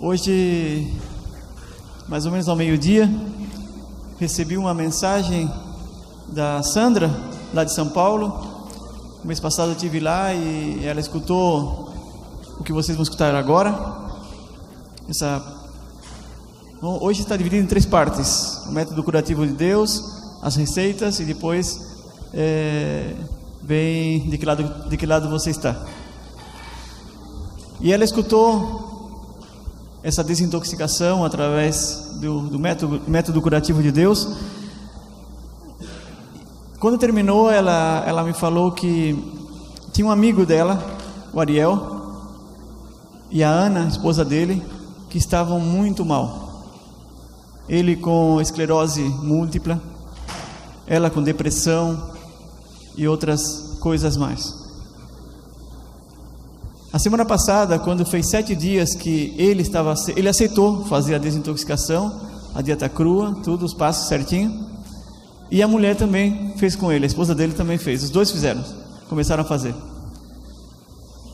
Hoje, mais ou menos ao meio-dia, recebi uma mensagem da Sandra, lá de São Paulo. No mês passado eu estive lá e ela escutou o que vocês vão escutar agora. Essa... Bom, hoje está dividido em três partes: o método curativo de Deus, as receitas e depois é, vem de que lado de que lado você está. E ela escutou essa desintoxicação através do, do método, método curativo de Deus. Quando terminou, ela, ela me falou que tinha um amigo dela, o Ariel, e a Ana, esposa dele, que estavam muito mal. Ele com esclerose múltipla, ela com depressão e outras coisas mais. A semana passada, quando fez sete dias que ele estava, ele aceitou fazer a desintoxicação, a dieta crua, tudo os passos certinho. E a mulher também fez com ele, a esposa dele também fez. Os dois fizeram, começaram a fazer.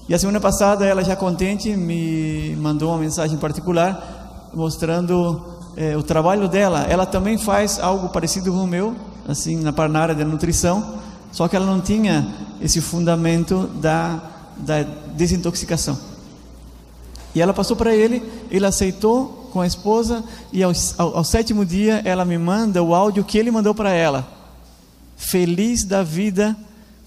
E a semana passada, ela já contente me mandou uma mensagem particular mostrando é, o trabalho dela. Ela também faz algo parecido com o meu, assim na, na área da nutrição, só que ela não tinha esse fundamento da da desintoxicação. E ela passou para ele, ele aceitou com a esposa, e ao, ao, ao, sétimo dia ela me manda o áudio que ele mandou para ela. Feliz da vida,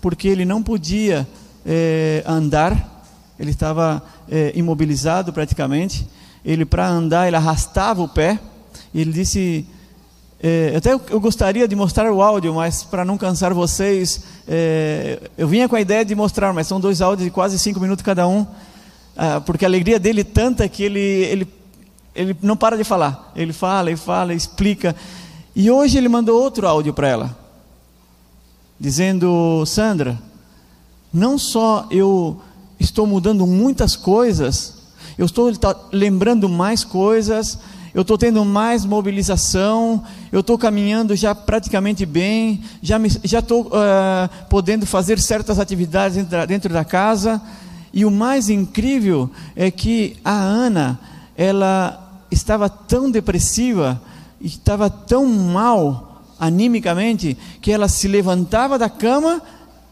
porque ele não podia eh, andar, ele estava eh, imobilizado praticamente. Ele, para andar, ele arrastava o pé. Ele disse: é, até eu gostaria de mostrar o áudio, mas para não cansar vocês, é, eu vinha com a ideia de mostrar, mas são dois áudios de quase cinco minutos cada um, ah, porque a alegria dele é tanta que ele, ele, ele não para de falar. Ele fala e fala, explica. E hoje ele mandou outro áudio para ela, dizendo: Sandra, não só eu estou mudando muitas coisas, eu estou lembrando mais coisas eu estou tendo mais mobilização, eu estou caminhando já praticamente bem, já estou uh, podendo fazer certas atividades dentro, dentro da casa. E o mais incrível é que a Ana, ela estava tão depressiva, estava tão mal animicamente, que ela se levantava da cama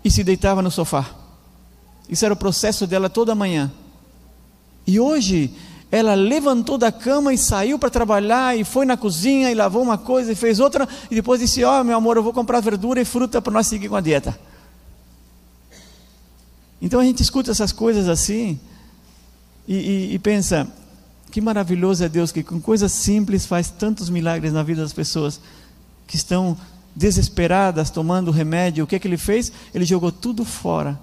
e se deitava no sofá. Isso era o processo dela toda manhã. E hoje ela levantou da cama e saiu para trabalhar e foi na cozinha e lavou uma coisa e fez outra e depois disse: Ó, oh, meu amor, eu vou comprar verdura e fruta para nós seguir com a dieta. Então a gente escuta essas coisas assim e, e, e pensa: que maravilhoso é Deus que com coisas simples faz tantos milagres na vida das pessoas que estão desesperadas tomando remédio. O que é que ele fez? Ele jogou tudo fora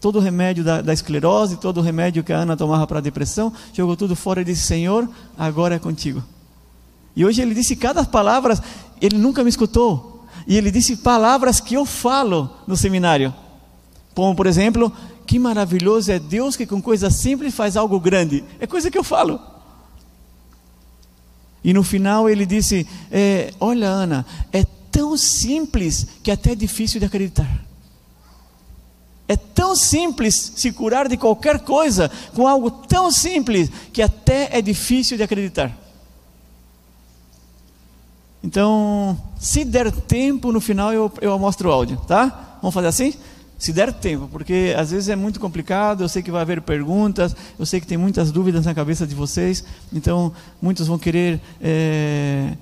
todo o remédio da, da, esclerose, todo o remédio que a Ana tomava para a depressão, jogou tudo fora e disse: Senhor, agora é contigo. E hoje ele disse cada palavra, ele nunca me escutou. E ele disse palavras que eu falo no seminário. Como, por exemplo, que maravilhoso é Deus que com coisa simples faz algo grande. É coisa que eu falo. E no final ele disse: é, Olha, Ana, é tão simples que até é difícil de acreditar. É tão simples se curar de qualquer coisa com algo tão simples que até é difícil de acreditar. Então, se der tempo, no final eu, eu mostro o áudio, tá? Vamos fazer assim? Se der tempo, porque às vezes é muito complicado, eu sei que vai haver perguntas, eu sei que tem muitas dúvidas na cabeça de vocês, então muitos vão querer é,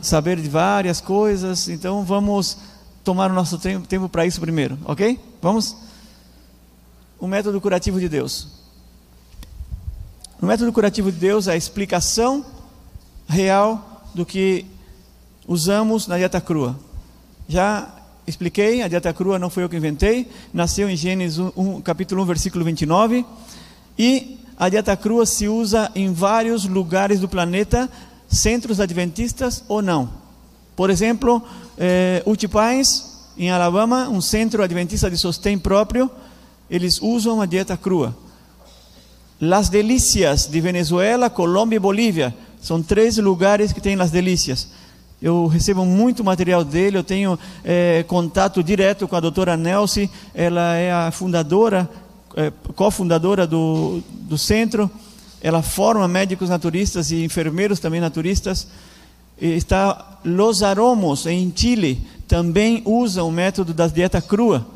saber de várias coisas, então vamos tomar o nosso tempo, para isso primeiro, ok? Vamos? O método curativo de Deus. O método curativo de Deus é a explicação real do que usamos na dieta crua. Já expliquei, a dieta crua não foi eu que inventei, nasceu em Gênesis 1, 1, capítulo 1, versículo 29, e a dieta crua se usa em vários lugares do planeta, centros adventistas ou não. Por exemplo, eh, Utipais, em Alabama, um centro adventista de sostém próprio, eles usam a dieta crua. Las Delícias de Venezuela, Colômbia e Bolívia são três lugares que têm Las Delícias. Eu recebo muito material dele, eu tenho eh, contato direto com a doutora Nelce, ela é a fundadora, eh, cofundadora do, do centro. ela forma médicos naturistas e enfermeiros também naturistas. E está Los Aromos, em Chile, também usam o método da dieta crua.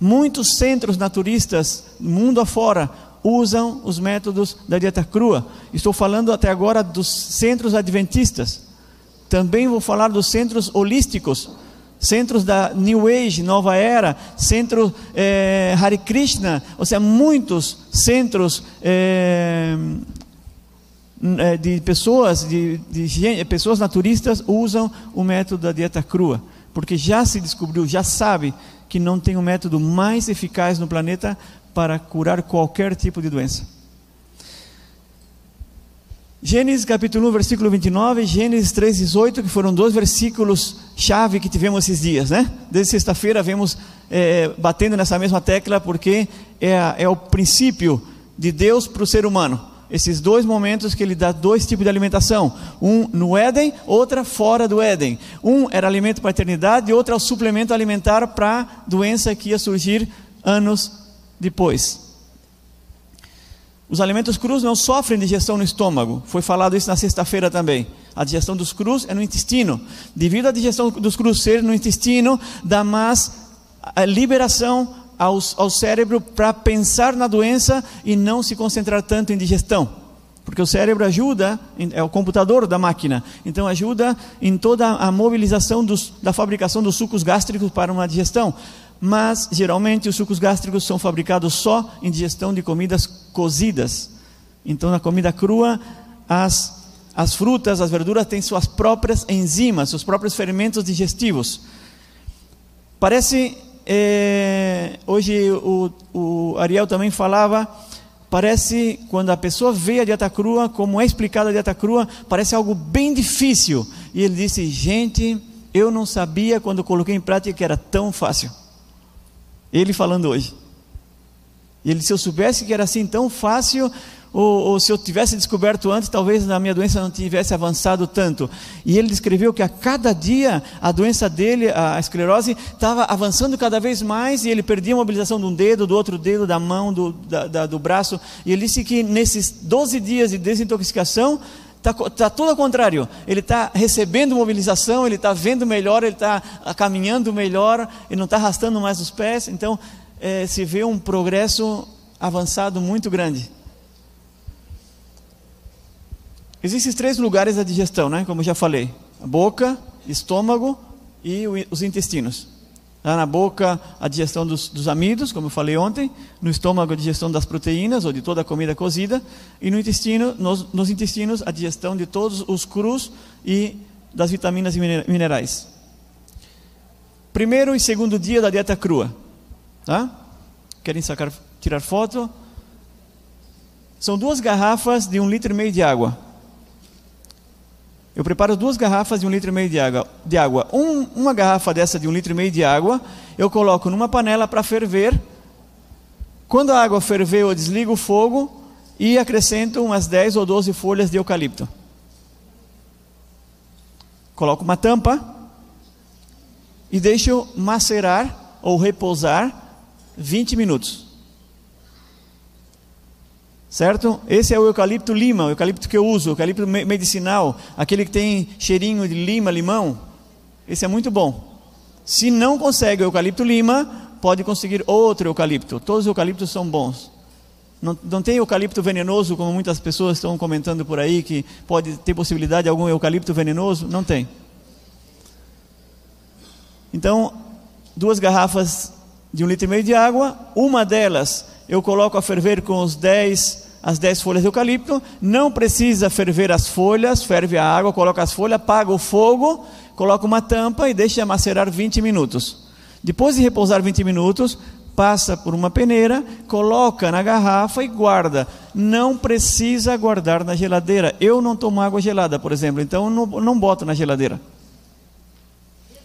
Muitos centros naturistas, mundo afora, usam os métodos da dieta crua. Estou falando até agora dos centros adventistas. Também vou falar dos centros holísticos, centros da New Age, Nova Era, centro é, Hare Krishna, ou seja, muitos centros é, de pessoas, de, de, pessoas naturistas usam o método da dieta crua, porque já se descobriu, já sabe que não tem um método mais eficaz no planeta para curar qualquer tipo de doença. Gênesis capítulo 1, versículo 29, Gênesis 3, 18, que foram dois versículos chave que tivemos esses dias, né? Desde sexta-feira vemos é, batendo nessa mesma tecla, porque é, é o princípio de Deus para o ser humano. Esses dois momentos que ele dá dois tipos de alimentação: um no Éden, outra fora do Éden. Um era alimento para a eternidade, e outro é o suplemento alimentar para a doença que ia surgir anos depois. Os alimentos crus não sofrem digestão no estômago. Foi falado isso na sexta-feira também. A digestão dos crus é no intestino. Devido à digestão dos crus ser no intestino, dá mais liberação ao, ao cérebro para pensar na doença e não se concentrar tanto em digestão. Porque o cérebro ajuda, é o computador da máquina, então ajuda em toda a mobilização dos, da fabricação dos sucos gástricos para uma digestão mas geralmente os sucos gástricos são fabricados só em digestão de comidas cozidas. Então, na comida crua, as, as frutas, as verduras têm suas próprias enzimas, seus próprios fermentos digestivos. Parece, é, hoje o, o Ariel também falava, parece, quando a pessoa vê a dieta crua, como é explicada a dieta crua, parece algo bem difícil. E ele disse: Gente, eu não sabia quando coloquei em prática que era tão fácil. Ele falando hoje. Ele, se eu soubesse que era assim tão fácil, ou, ou, se eu tivesse descoberto antes, talvez a minha doença não tivesse avançado tanto. E ele descreveu que a cada dia a doença dele, a esclerose, estava avançando cada vez mais e ele perdia a mobilização de um dedo, do outro dedo, da mão, do, da, da, do braço. E ele disse que nesses 12 dias de desintoxicação, Está tá tudo ao contrário. Ele está recebendo mobilização, ele está vendo melhor, ele está caminhando melhor, ele não está arrastando mais os pés. Então, é, se vê um progresso avançado muito grande. Existem três lugares da digestão, né? como já falei: a boca, estômago e os intestinos. Lá na boca, a digestão dos, dos amidos, como eu falei ontem. No estômago, a digestão das proteínas ou de toda a comida cozida. E no intestino, nos, nos intestinos, a digestão de todos os crus e das vitaminas e minerais. Primeiro e segundo dia da dieta crua. Tá? Querem sacar, tirar foto? São duas garrafas de um litro e meio de água. Eu preparo duas garrafas de um litro e meio de água. De água. Um, uma garrafa dessa de um litro e meio de água, eu coloco numa panela para ferver. Quando a água ferver, eu desligo o fogo e acrescento umas 10 ou 12 folhas de eucalipto. Coloco uma tampa e deixo macerar ou repousar 20 minutos certo? Esse é o eucalipto lima, o eucalipto que eu uso, o eucalipto medicinal, aquele que tem cheirinho de lima, limão. Esse é muito bom. Se não consegue o eucalipto lima, pode conseguir outro eucalipto. Todos os eucaliptos são bons. Não, não tem eucalipto venenoso, como muitas pessoas estão comentando por aí, que pode ter possibilidade de algum eucalipto venenoso. Não tem. Então, duas garrafas de um litro e meio de água, uma delas eu coloco a ferver com os 10 as 10 folhas de eucalipto, não precisa ferver as folhas, ferve a água, coloca as folhas, apaga o fogo, coloca uma tampa e deixa macerar 20 minutos. Depois de repousar 20 minutos, passa por uma peneira, coloca na garrafa e guarda. Não precisa guardar na geladeira. Eu não tomo água gelada, por exemplo, então não, não boto na geladeira.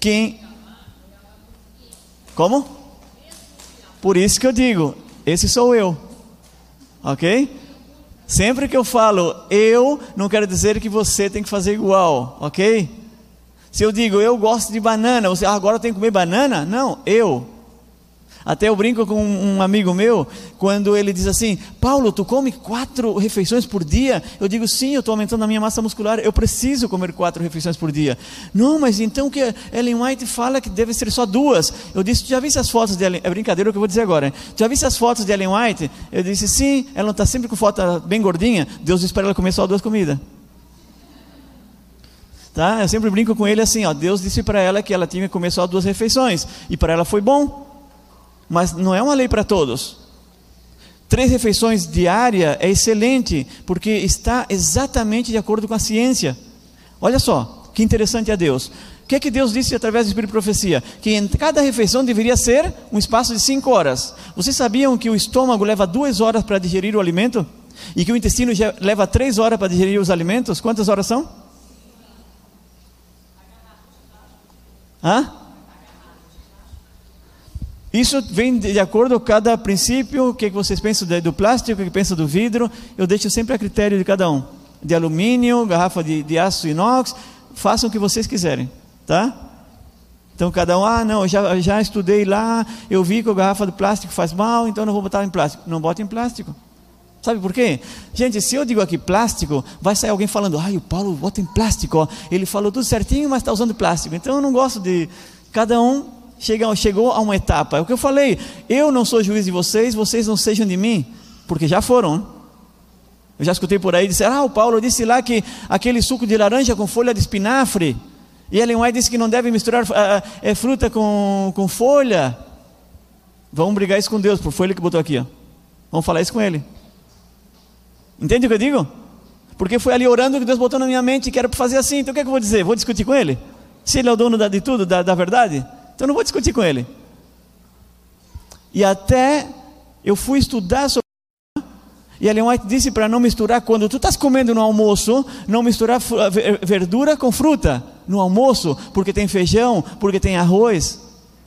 Quem. Como? Por isso que eu digo, esse sou eu. Ok? Sempre que eu falo eu, não quero dizer que você tem que fazer igual, ok? Se eu digo eu gosto de banana, você ah, agora tem que comer banana? Não, eu. Até eu brinco com um amigo meu, quando ele diz assim: Paulo, tu come quatro refeições por dia? Eu digo: sim, eu estou aumentando a minha massa muscular, eu preciso comer quatro refeições por dia. Não, mas então que Ellen White fala que deve ser só duas. Eu disse: tu já viste as fotos de Ellen É brincadeira o que eu vou dizer agora. Hein? Já viste as fotos de Ellen White? Eu disse: sim, ela não está sempre com foto bem gordinha. Deus disse para ela comer só duas comidas. Tá? Eu sempre brinco com ele assim: ó, Deus disse para ela que ela tinha que comer só duas refeições, e para ela foi bom mas não é uma lei para todos. Três refeições diárias é excelente, porque está exatamente de acordo com a ciência. Olha só, que interessante é Deus. O que é que Deus disse através do Espírito de Profecia? Que em cada refeição deveria ser um espaço de cinco horas. Vocês sabiam que o estômago leva duas horas para digerir o alimento? E que o intestino leva três horas para digerir os alimentos? Quantas horas são? Hã? Isso vem de acordo com cada princípio, o que vocês pensam do plástico, o que pensam do vidro, eu deixo sempre a critério de cada um. De alumínio, garrafa de, de aço inox, façam o que vocês quiserem, tá? Então cada um, ah não, eu já, já estudei lá, eu vi que a garrafa de plástico faz mal, então não vou botar em plástico. Não bote em plástico. Sabe por quê? Gente, se eu digo aqui plástico, vai sair alguém falando, ai, o Paulo bota em plástico, ó. ele falou tudo certinho, mas está usando plástico. Então eu não gosto de. Cada um chegou a uma etapa. É o que eu falei. Eu não sou juiz de vocês, vocês não sejam de mim, porque já foram. Eu já escutei por aí dizer, ah, o Paulo disse lá que aquele suco de laranja com folha de espinafre. E Ellen White disse que não deve misturar uh, é, fruta com, com folha. Vamos brigar isso com Deus, por foi ele que botou aqui. Ó. Vamos falar isso com ele. Entende o que eu digo? Porque foi ali orando que Deus botou na minha mente que era para fazer assim. Então o que, é que eu vou dizer? Vou discutir com ele? Se ele é o dono de tudo, da, da verdade? Então não vou discutir com ele. E até eu fui estudar sobre. E Ellen White disse para não misturar, quando tu estás comendo no almoço, não misturar verdura com fruta no almoço, porque tem feijão, porque tem arroz,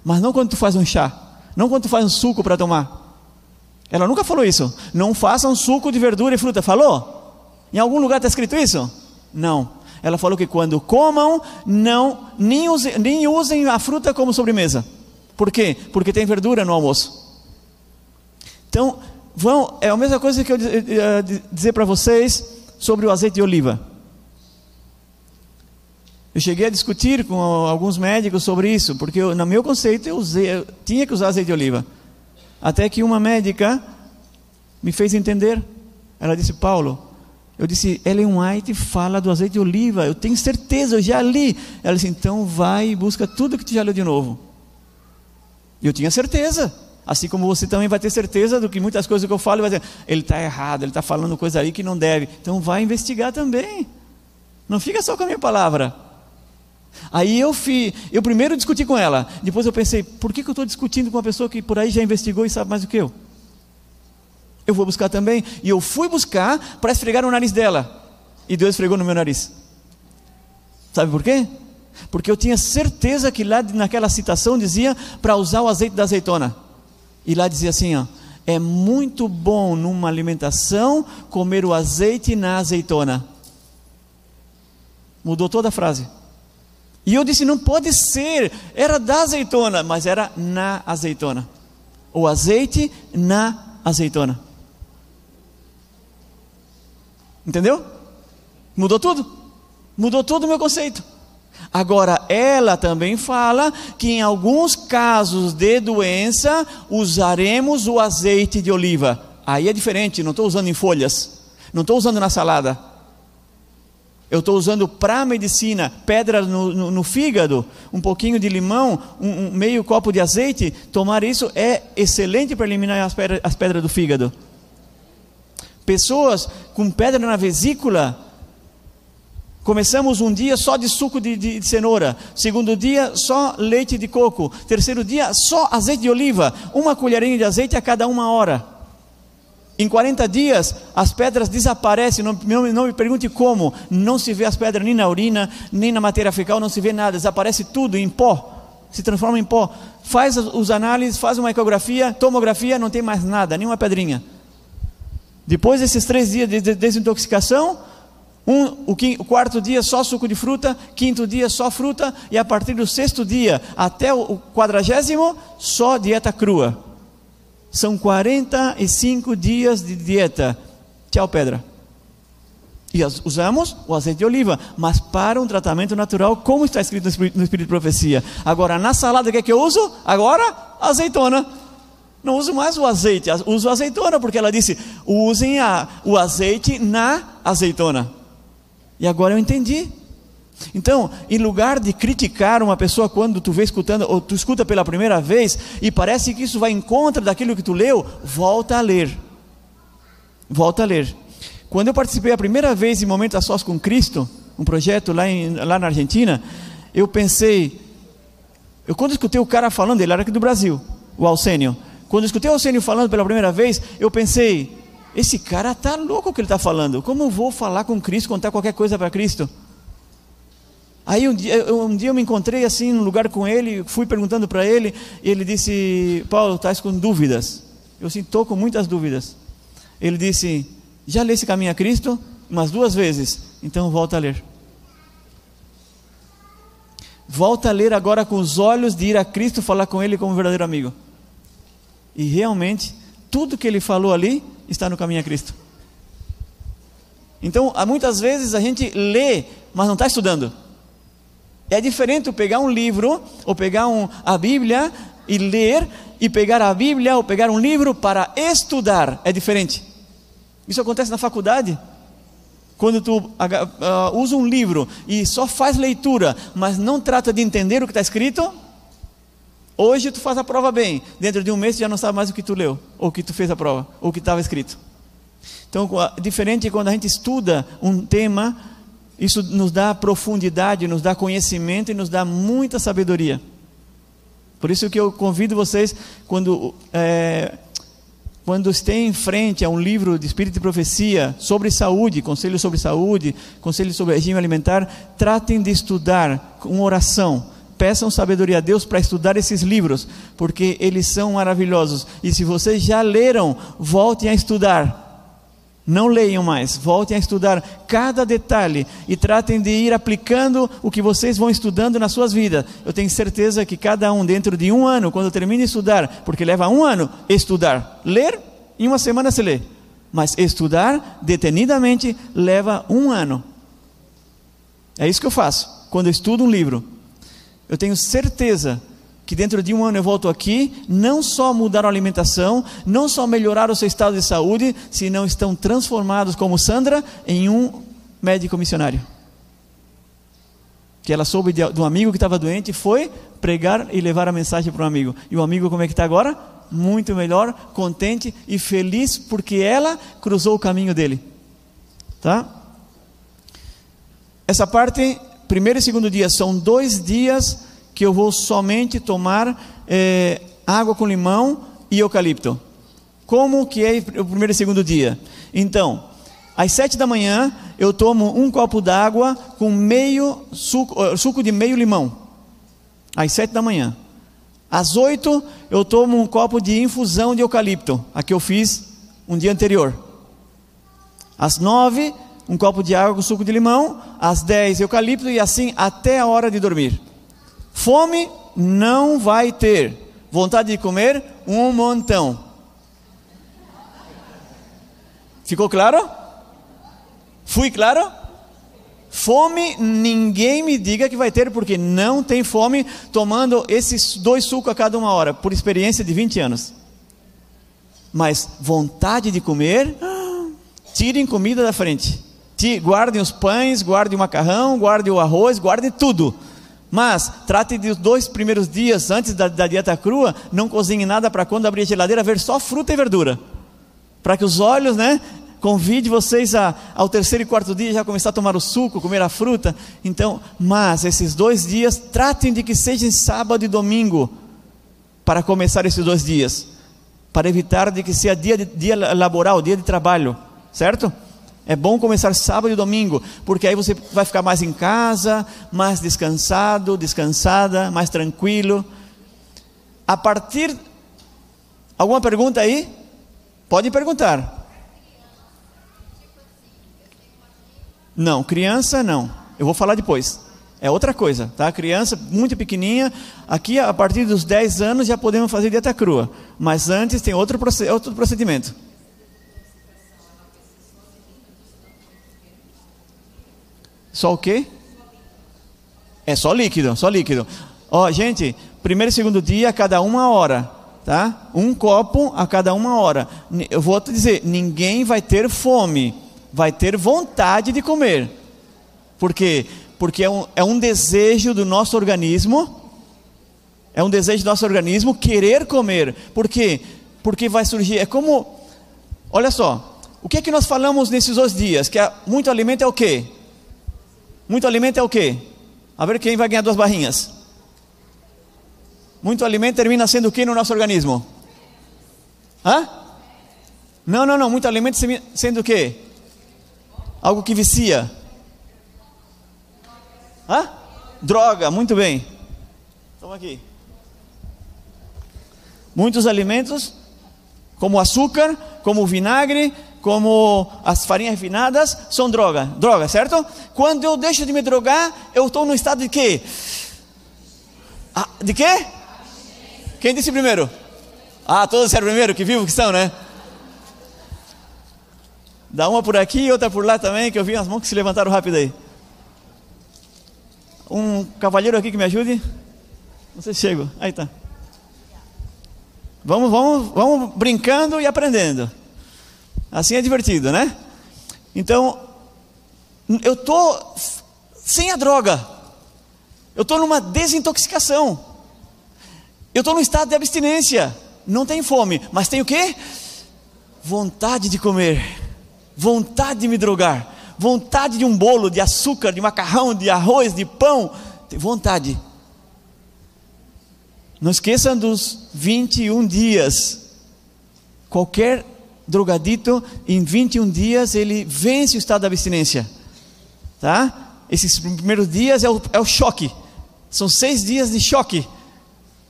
mas não quando tu faz um chá, não quando tu faz um suco para tomar. Ela nunca falou isso. Não faça um suco de verdura e fruta. Falou? Em algum lugar está escrito isso? Não. Ela falou que quando comam, não nem usem, nem usem a fruta como sobremesa. Por quê? Porque tem verdura no almoço. Então, vão, é a mesma coisa que eu dizer para vocês sobre o azeite de oliva. Eu cheguei a discutir com alguns médicos sobre isso, porque eu, no meu conceito eu, usei, eu tinha que usar azeite de oliva. Até que uma médica me fez entender. Ela disse: Paulo, eu disse, Ellen White fala do azeite de oliva, eu tenho certeza, eu já li. Ela disse, então vai e busca tudo que tu já leu de novo. E eu tinha certeza. Assim como você também vai ter certeza do que muitas coisas que eu falo, vai dizer, ele está errado, ele está falando coisa aí que não deve. Então vai investigar também. Não fica só com a minha palavra. Aí eu fui, eu primeiro discuti com ela, depois eu pensei, por que, que eu estou discutindo com uma pessoa que por aí já investigou e sabe mais do que eu? Eu vou buscar também. E eu fui buscar para esfregar o nariz dela. E Deus esfregou no meu nariz. Sabe por quê? Porque eu tinha certeza que lá naquela citação dizia para usar o azeite da azeitona. E lá dizia assim, ó, é muito bom numa alimentação comer o azeite na azeitona. Mudou toda a frase. E eu disse, não pode ser, era da azeitona, mas era na azeitona. O azeite na azeitona. Entendeu? Mudou tudo. Mudou todo o meu conceito. Agora, ela também fala que em alguns casos de doença usaremos o azeite de oliva. Aí é diferente, não estou usando em folhas, não estou usando na salada. Eu estou usando para medicina, pedra no, no, no, fígado, um pouquinho de limão, um, um, meio copo de azeite. Tomar isso é excelente para eliminar as pedras, as pedras do fígado. Pessoas com pedra na vesícula. Começamos um dia só de suco de, de, de, cenoura, segundo dia só leite de coco, terceiro dia só azeite de oliva, uma colherinha de azeite a cada uma hora. Em 40 dias as pedras desaparecem, não, não, me pergunte como, não se vê as pedras nem na urina, nem na matéria fecal, não se vê nada, desaparece tudo em pó, se transforma em pó. Faz os análises, faz uma ecografia, tomografia, não tem mais nada, nenhuma pedrinha. Depois desses três dias de desintoxicação, Um, o, quinto, o, quarto dia só suco de fruta, quinto dia só fruta, e a partir do sexto dia até o quadragésimo, só dieta crua. São 45 dias de dieta. Tchau, pedra. E usamos o azeite de oliva, mas para um tratamento natural, como está escrito no Espírito, no Espírito de Profecia. Agora, na salada, o que é que eu uso? Agora, azeitona. Não uso mais o azeite, uso a azeitona, porque ela disse: usem a, o azeite na azeitona. E agora eu entendi. Então, em lugar de criticar uma pessoa quando tu vê escutando, ou tu escuta pela primeira vez, e parece que isso vai em contra daquilo que tu leu, volta a ler. Volta a ler. Quando eu participei a primeira vez em Momento a Sós com Cristo, um projeto lá, em, lá na Argentina, eu pensei, eu quando escutei o cara falando, ele era aqui do Brasil, o Alcênio. Quando eu escutei o Alcênio falando pela primeira vez, eu pensei, esse cara tá louco o que ele está falando. Como eu vou falar com Cristo, contar qualquer coisa para Cristo? Aí um dia, eu, um dia eu me encontrei assim num lugar com ele, fui perguntando para ele, e ele disse: Paulo, estás com dúvidas? Eu sim, estou com muitas dúvidas. Ele disse: Já lê esse caminho a Cristo? Umas duas vezes. Então volta a ler. Volta a ler agora com os olhos de ir a Cristo falar com Ele como um verdadeiro amigo. E realmente, tudo que ele falou ali está no caminho a Cristo. Então, muitas vezes a gente lê, mas não está estudando. É diferente eu pegar um livro, ou pegar um, a Bíblia e ler, e pegar a Bíblia ou pegar um livro para estudar. É diferente. Isso acontece na faculdade. Quando tu uh, usa um livro e só faz leitura, mas não trata de entender o que está escrito, Hoje tu faz a prova bem, dentro de um mês tu já não sabe mais o que tu leu, ou o que tu fez a prova, ou o que estava escrito. Então, diferente quando a gente estuda um tema, isso nos dá profundidade, nos dá conhecimento e nos dá muita sabedoria. Por isso que eu convido vocês, quando, é, quando estejam em frente a um livro de Espírito e Profecia sobre saúde, conselho sobre saúde, conselho sobre regime alimentar, tratem de estudar com oração peçam sabedoria a Deus para estudar esses livros, porque eles são maravilhosos. E se vocês já leram, voltem a estudar. Não leiam mais, voltem a estudar cada detalhe e tratem de ir aplicando o que vocês vão estudando nas suas vidas. Eu tenho certeza que cada um, dentro de um ano, quando termine de estudar, porque leva um ano estudar, ler, em uma semana se lê, mas estudar detenidamente leva um ano. É isso que eu faço quando eu estudo um livro eu tenho certeza que dentro de um ano eu volto aqui, não só mudar a alimentação, não só melhorar o seu estado de saúde, senão estão transformados, como Sandra, em um médico missionário. Que ela soube de um amigo que estava doente, foi pregar e levar a mensagem para um amigo. E o amigo, como é que está agora? Muito melhor, contente e feliz, porque ela cruzou o caminho dele. Tá? Essa parte primeiro e segundo dia são dois dias que eu vou somente tomar é, água com limão e eucalipto. Como que é o primeiro e segundo dia? Então, às sete da manhã eu tomo um copo d'água com meio suco, suco de meio limão. Às sete da manhã. Às oito eu tomo um copo de infusão de eucalipto, a que eu fiz um dia anterior. Às nove um copo de água com suco de limão, às 10 eucalipto e assim até a hora de dormir. Fome não vai ter. Vontade de comer um montão. Ficou claro? Fui claro? Fome, ninguém me diga que vai ter, porque não tem fome tomando esses dois sucos a cada uma hora, por experiência de 20 anos. Mas vontade de comer, tirem comida da frente guardem os pães, guardem o macarrão, guardem o arroz, guardem tudo. Mas trate de os dois primeiros dias antes da, da dieta crua, não cozinhe nada para quando abrir a geladeira ver só fruta e verdura. Para que os olhos, né, convide vocês a, ao terceiro e quarto dia já começar a tomar o suco, comer a fruta. Então, mas esses dois dias, tratem de que sejam sábado e domingo para começar esses dois dias, para evitar de que seja dia, de, dia laboral, dia de trabalho, certo? É bom começar sábado e domingo, porque aí você vai ficar mais em casa, mais descansado, descansada, mais tranquilo. A partir. Alguma pergunta aí? Pode perguntar. Não, criança não. Eu vou falar depois. É outra coisa, tá? Criança muito pequenininha, aqui a partir dos 10 anos já podemos fazer dieta crua, mas antes tem outro, outro procedimento. Só o quê? É só líquido, só líquido. Ó, gente, primeiro e segundo dia a cada uma hora, tá? Um copo a cada uma hora. Eu vou te dizer, ninguém vai ter fome, vai ter vontade de comer. Por quê? Porque é um, é um desejo do nosso organismo, é um desejo do nosso organismo querer comer. Por quê? Porque vai surgir, é como, olha só, o que é que nós falamos nesses dois dias? Que muito alimento é o quê? Muito alimento é o quê? A ver quem vai ganhar duas barrinhas. Muito alimento termina sendo o que no nosso organismo? Hã? Não, não, não. Muito alimento sendo o quê? Algo que vicia. Hã? Droga, muito bem. Toma aqui. Muitos alimentos, como açúcar, como vinagre, como as farinhas refinadas, são droga. Droga, certo? Quando eu deixo de me drogar, eu estou no estado de quê? Ah, de quê? Quem disse primeiro? Ah, todos disseram primeiro, que vivo que são, né? Dá uma por aqui e outra por lá também, que eu vi as mãos que se levantaram rápido aí. Um cavalheiro aqui que me ajude? Não sei se chego. Aí tá. Vamos, vamos, vamos brincando e aprendendo. Assim é divertido, né? Então, eu estou sem a droga. Eu estou numa desintoxicação. Eu estou num estado de abstinência. Não tenho fome, mas tenho o quê? Vontade de comer. Vontade de me drogar. Vontade de um bolo, de açúcar, de macarrão, de arroz, de pão. Vontade. Não esqueçam dos 21 dias. Qualquer drogadito, em 21 dias ele vence o estado da abstinência. Tá? Esses primeiros dias é o, é o choque. São seis dias de choque.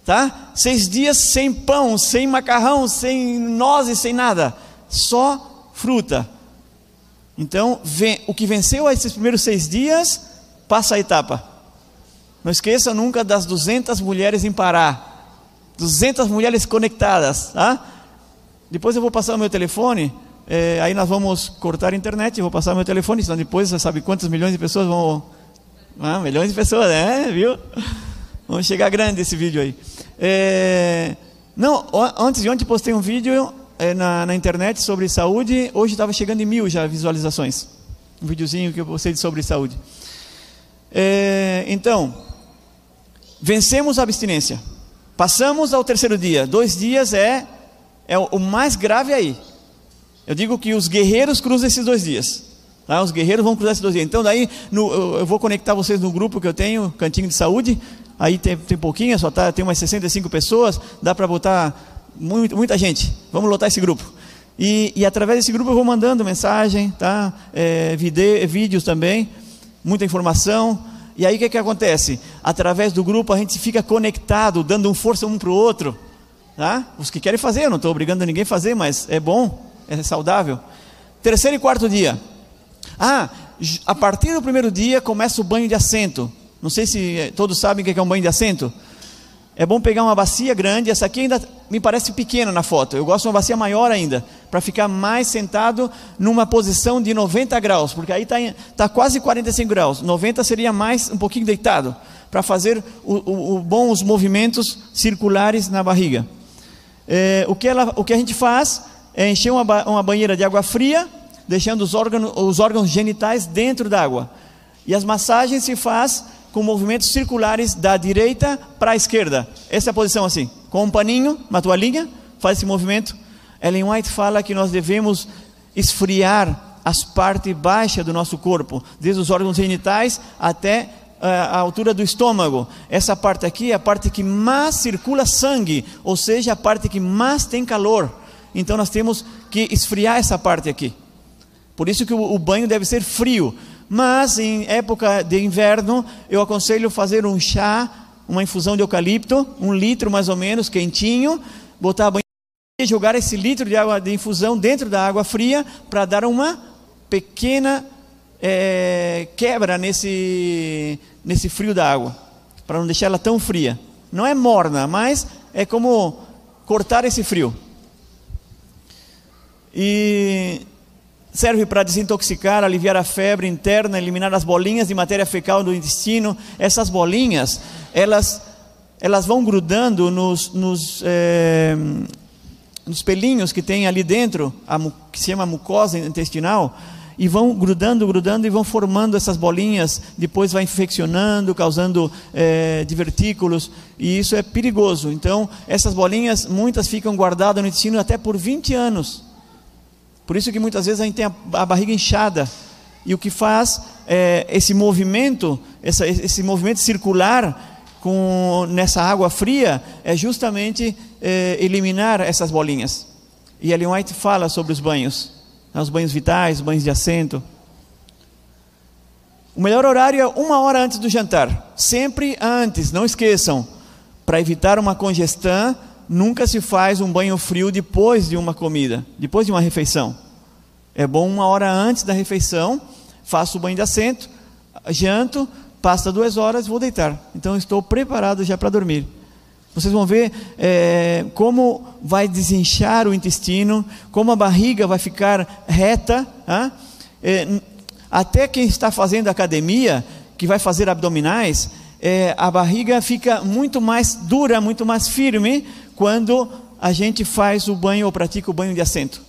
Tá? Seis dias sem pão, sem macarrão, sem nozes, sem nada. Só fruta. Então, vem, o que venceu esses primeiros seis dias, passa a etapa. Não esqueça nunca das 200 mulheres em Pará. 200 mulheres conectadas. Tá? Depois eu vou passar o meu telefone, é, aí nós vamos cortar a internet, vou passar o meu telefone, senão depois você sabe quantas milhões de pessoas vão. Ah, milhões de pessoas, né? Viu? Vamos chegar grande esse vídeo aí. É, não, antes de ontem postei um vídeo é, na, na, internet sobre saúde, hoje estava chegando em mil já visualizações. Um videozinho que eu postei sobre saúde. É, então, vencemos a abstinência. Passamos ao terceiro dia. Dois dias é é o, mais grave aí. Eu digo que os guerreiros cruzam esses dois dias. Tá? Os guerreiros vão cruzar esses dois dias. Então, daí, no, eu vou conectar vocês no grupo que eu tenho, Cantinho de Saúde. Aí tem, tem pouquinho, só tá, tem umas 65 pessoas. Dá para botar muito, muita gente. Vamos lotar esse grupo. E, e, através desse grupo eu vou mandando mensagem, tá? É, vide, vídeos também, muita informação. E aí o que, que acontece? Através do grupo a gente fica conectado, dando um força um para o outro. Tá? Os que querem fazer, eu não estou obrigando ninguém a fazer, mas é bom, é saudável. Terceiro e quarto dia. Ah, a partir do primeiro dia começa o banho de assento. Não sei se eh, todos sabem o que é um banho de assento. É bom pegar uma bacia grande, essa aqui ainda me parece pequena na foto. Eu gosto de uma bacia maior ainda, para ficar mais sentado numa posição de 90 graus, porque aí está tá quase 45 graus. 90 seria mais um pouquinho deitado, para fazer o, o, o bons movimentos circulares na barriga. É, o, que ela, o que a gente faz é encher uma, uma banheira de água fria, deixando os órgãos, os órgãos genitais dentro da água. E as massagens se faz com movimentos circulares da direita para a esquerda. Essa é a posição assim, com um paninho, uma toalhinha, faz esse movimento. Ellen White fala que nós devemos esfriar as partes baixas do nosso corpo, desde os órgãos genitais até a altura do estômago. Essa parte aqui é a parte que mais circula sangue, ou seja, a parte que mais tem calor. Então nós temos que esfriar essa parte aqui. Por isso que o, banho deve ser frio. Mas em época de inverno, eu aconselho fazer um chá, uma infusão de eucalipto, um litro mais ou menos, quentinho, botar a banho e jogar esse litro de água de infusão dentro da água fria para dar uma pequena é, quebra nesse, nesse frio da água, para não deixar ela tão fria. Não é morna, mas é como cortar esse frio. E serve para desintoxicar, aliviar a febre interna, eliminar as bolinhas de matéria fecal do intestino. Essas bolinhas, elas, elas vão grudando nos, nos, é, nos pelinhos que tem ali dentro, a, que se chama mucosa intestinal, e vão grudando, grudando e vão formando essas bolinhas, depois vai infeccionando, causando é, divertículos, e isso é perigoso. Então, essas bolinhas, muitas ficam guardadas no intestino até por 20 anos. Por isso que muitas vezes a gente tem a, a barriga inchada. E o que faz é, esse movimento, essa, esse movimento circular com, nessa água fria, é justamente é, eliminar essas bolinhas. E Ellen White fala sobre os banhos, né, os banhos vitais, os banhos de assento. O melhor horário é uma hora antes do jantar, sempre antes, não esqueçam, para evitar uma congestão nunca se faz um banho frio depois de uma comida, depois de uma refeição. É bom uma hora antes da refeição, faço o banho de assento, janto, passa duas horas, vou deitar. Então estou preparado já para dormir. Vocês vão ver é, como vai desinchar o intestino, como a barriga vai ficar reta. É, até quem está fazendo academia, que vai fazer abdominais, é, a barriga fica muito mais dura, muito mais firme, quando a gente faz o banho ou pratica o banho de assento.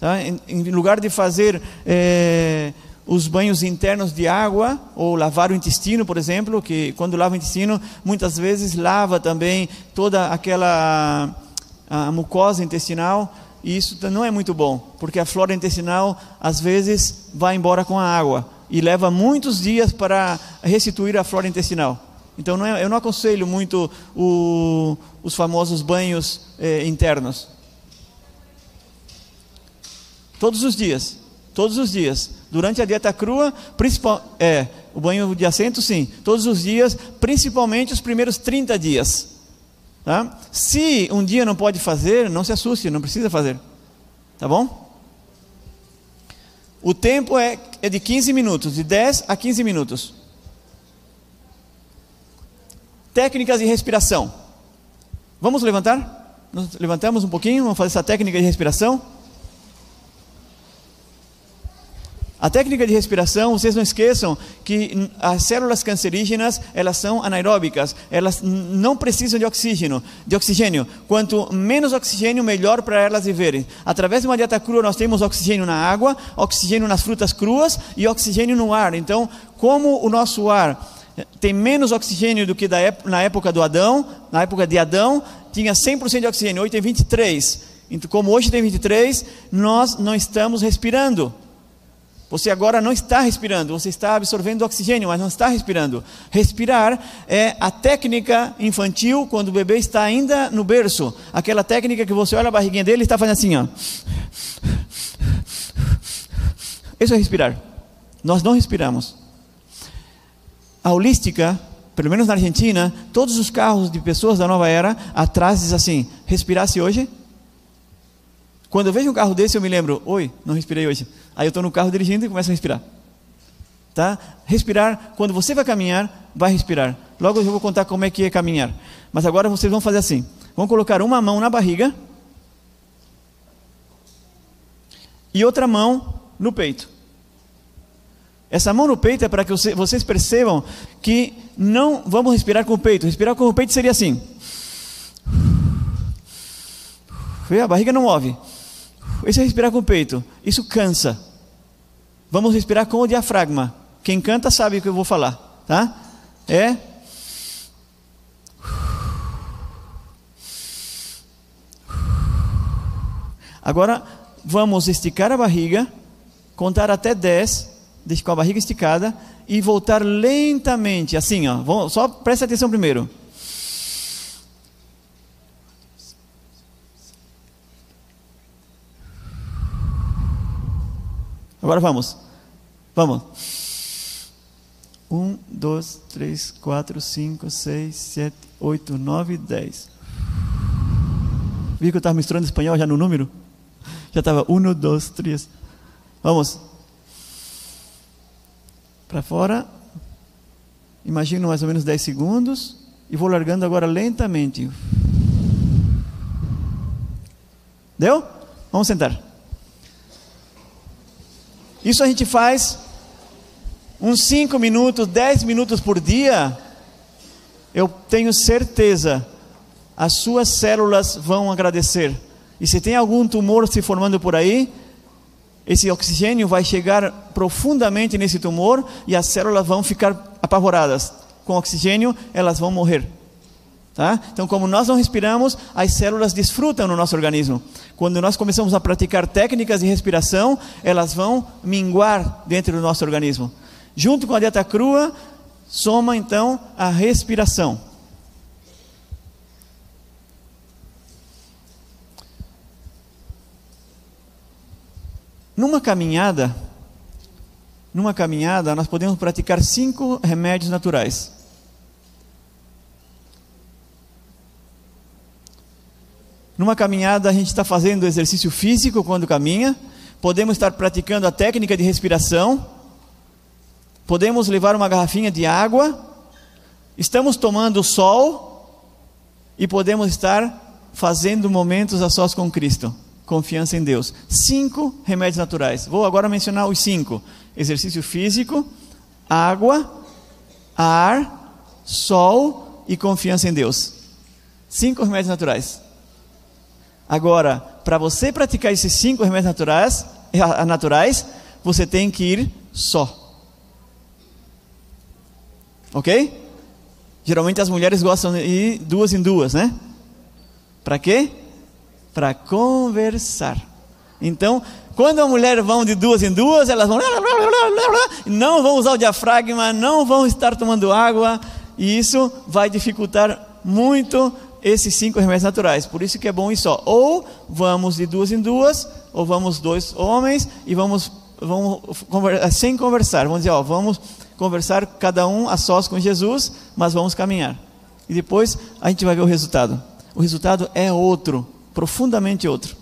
Tá? Em, em lugar de fazer é, os banhos internos de água, ou lavar o intestino, por exemplo, que quando lava o intestino, muitas vezes lava também toda aquela a mucosa intestinal, e isso não é muito bom, porque a flora intestinal às vezes vai embora com a água e leva muitos dias para restituir a flora intestinal. Então não é, eu não aconselho muito o, os famosos banhos eh, internos. Todos os dias, todos os dias, durante a dieta crua, principal, é, o banho de assento sim, todos os dias, principalmente os primeiros 30 dias. Tá? Se um dia não pode fazer, não se assuste, não precisa fazer. Tá bom? O tempo é, é de 15 minutos, de 10 a 15 minutos. Técnicas de respiração. Vamos levantar? Nos levantamos um pouquinho, vamos fazer essa técnica de respiração. A técnica de respiração, vocês não esqueçam que as células cancerígenas, elas são anaeróbicas, elas não precisam de oxígeno, de oxigênio. Quanto menos oxigênio, melhor para elas viverem. Através de uma dieta crua, nós temos oxigênio na água, oxigênio nas frutas cruas e oxigênio no ar. Então, como o nosso ar tem menos oxigênio do que na época do Adão. Na época de Adão, tinha 100% de oxigênio, hoje tem 23%. Então, como hoje tem 23%, nós não estamos respirando. Você agora não está respirando, você está absorvendo oxigênio, mas não está respirando. Respirar é a técnica infantil quando o bebê está ainda no berço. Aquela técnica que você olha a barriguinha dele e está fazendo assim, ó. Isso é respirar. Nós não respiramos a holística, pelo menos na Argentina, todos os carros de pessoas da nova era, atrás diz assim: respirasse hoje? Quando eu vejo um carro desse, eu me lembro: oi, não respirei hoje. Aí eu estou no carro dirigindo e começo a respirar. Tá? Respirar, quando você vai caminhar, vai respirar. Logo eu vou contar como é que é caminhar. Mas agora vocês vão fazer assim: vão colocar uma mão na barriga e outra mão no peito. Essa mão no peito é para que vocês percebam que não vamos respirar com o peito. Respirar com o peito seria assim. A barriga não move. Esse é respirar com o peito. Isso cansa. Vamos respirar com o diafragma. Quem canta sabe o que eu vou falar, tá? É Agora vamos esticar a barriga, contar até 10 deixe com a barriga esticada e voltar lentamente, assim, ó. Só preste atenção primeiro. Agora vamos. Vamos. Um, dois, três, quatro, cinco, seis, sete, oito, nove, dez. Viu que eu estava misturando espanhol já no número? Já estava um, dois, três. Vamos. Para fora. Imagino mais ou menos 10 segundos. E vou largando agora lentamente. Deu? Vamos sentar. Isso a gente faz uns 5 minutos, 10 minutos por dia. Eu tenho certeza, as suas células vão agradecer. E se tem algum tumor se formando por aí, esse oxigênio vai chegar profundamente nesse tumor e as células vão ficar apavoradas. Com oxigênio, elas vão morrer. Tá? Então, como nós não respiramos, as células desfrutam no nosso organismo. Quando nós começamos a praticar técnicas de respiração, elas vão minguar dentro do nosso organismo. Junto com a dieta crua, soma então a respiração. Numa caminhada, numa caminhada, nós podemos praticar cinco remédios naturais. Numa caminhada, a gente está fazendo exercício físico quando caminha, podemos estar praticando a técnica de respiração, podemos levar uma garrafinha de água, estamos tomando sol e podemos estar fazendo momentos a sós com Cristo confiança em Deus. Cinco remédios naturais. Vou agora mencionar os cinco: exercício físico, água, ar, sol e confiança em Deus. Cinco remédios naturais. Agora, para você praticar esses cinco remédios naturais, naturais, você tem que ir só. Ok? Geralmente as mulheres gostam de ir duas em duas, né? Para quê? Para conversar. Então, quando a mulher vão de duas em duas, elas vão não vão usar o diafragma, não vão estar tomando água, e isso vai dificultar muito esses cinco remédios naturais. Por isso que é bom ir só. Ou vamos de duas em duas, ou vamos dois homens e vamos, vamos sem conversar. Vamos dizer, ó, vamos conversar cada um a sós com Jesus, mas vamos caminhar. E depois a gente vai ver o resultado. O resultado é outro profundamente outro.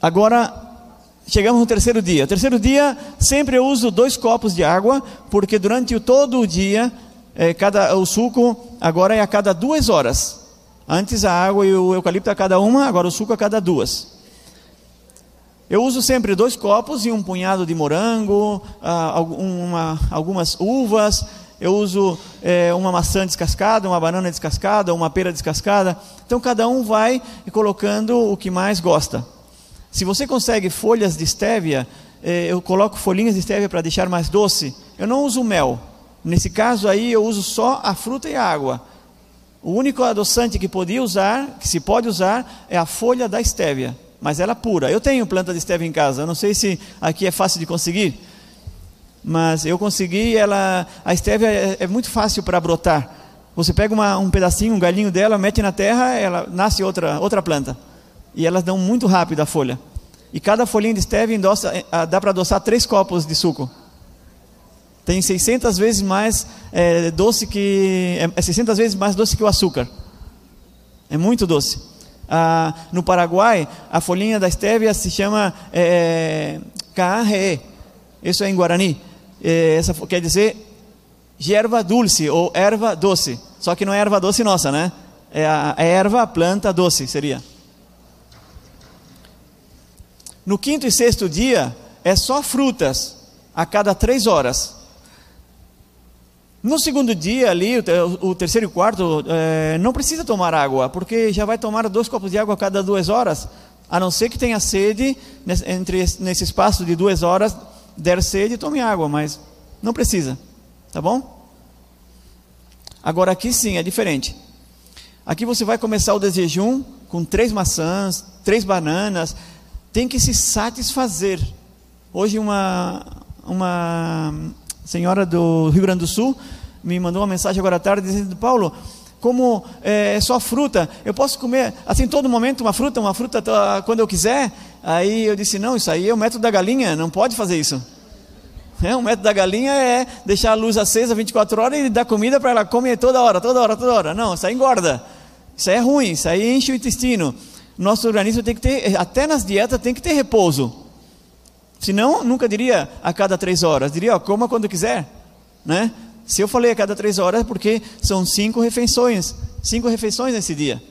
Agora, chegamos no terceiro dia. Terceiro dia, sempre eu uso dois copos de água, porque durante todo o dia, é, cada, o suco agora é a cada duas horas. Antes a água e o eucalipto a cada uma, agora o suco a cada duas. Eu uso sempre dois copos e um punhado de morango, ah, uma, algumas uvas, eu uso é, uma maçã descascada, uma banana descascada, uma pera descascada. Então cada um vai colocando o que mais gosta. Se você consegue folhas de estévia, é, eu coloco folhinhas de estévia para deixar mais doce. Eu não uso mel. Nesse caso aí eu uso só a fruta e a água. O único adoçante que podia usar, que se pode usar, é a folha da estévia, mas ela é pura. Eu tenho planta de estévia em casa. Eu não sei se aqui é fácil de conseguir mas eu consegui, ela, a estévia é, é muito fácil para brotar. Você pega uma, um pedacinho, um galinho dela, mete na terra, ela nasce outra, outra planta. E elas dão muito rápido a folha. E cada folhinha de estévia endossa, é, dá para adoçar três copos de suco. Tem 600 vezes mais é, doce que é, é 600 vezes mais doce que o açúcar. É muito doce. Ah, no Paraguai, a folhinha da estévia se chama é, carre. Isso é em Guarani. É, essa quer dizer erva dulce ou erva doce. Só que não é erva doce nossa, né? É a, a erva, planta doce seria. No quinto e sexto dia é só frutas a cada três horas. No segundo dia ali, o terceiro e quarto, é, não precisa tomar água, porque já vai tomar dois copos de água a cada duas horas, a não ser que tenha sede entre nesse espaço de duas horas der sede, tome água, mas não precisa. Tá bom? Agora aqui sim é diferente. Aqui você vai começar o desjejum com três maçãs, três bananas. Tem que se satisfazer. Hoje uma uma senhora do Rio Grande do Sul me mandou uma mensagem agora à tarde dizendo Paulo como é, é só fruta, eu posso comer assim todo momento uma fruta, uma fruta quando eu quiser. Aí eu disse: não, isso aí é o método da galinha, não pode fazer isso. É, o método da galinha é deixar a luz acesa 24 horas e dar comida para ela comer toda hora, toda hora, toda hora. Não, isso aí engorda. Isso aí é ruim, isso aí enche o intestino. Nosso organismo tem que ter, até nas dietas, tem que ter repouso. Senão, nunca diria a cada três horas, diria, ó, coma quando quiser, né? Se eu falei a cada três horas, é porque são cinco refeições, cinco refeições nesse dia.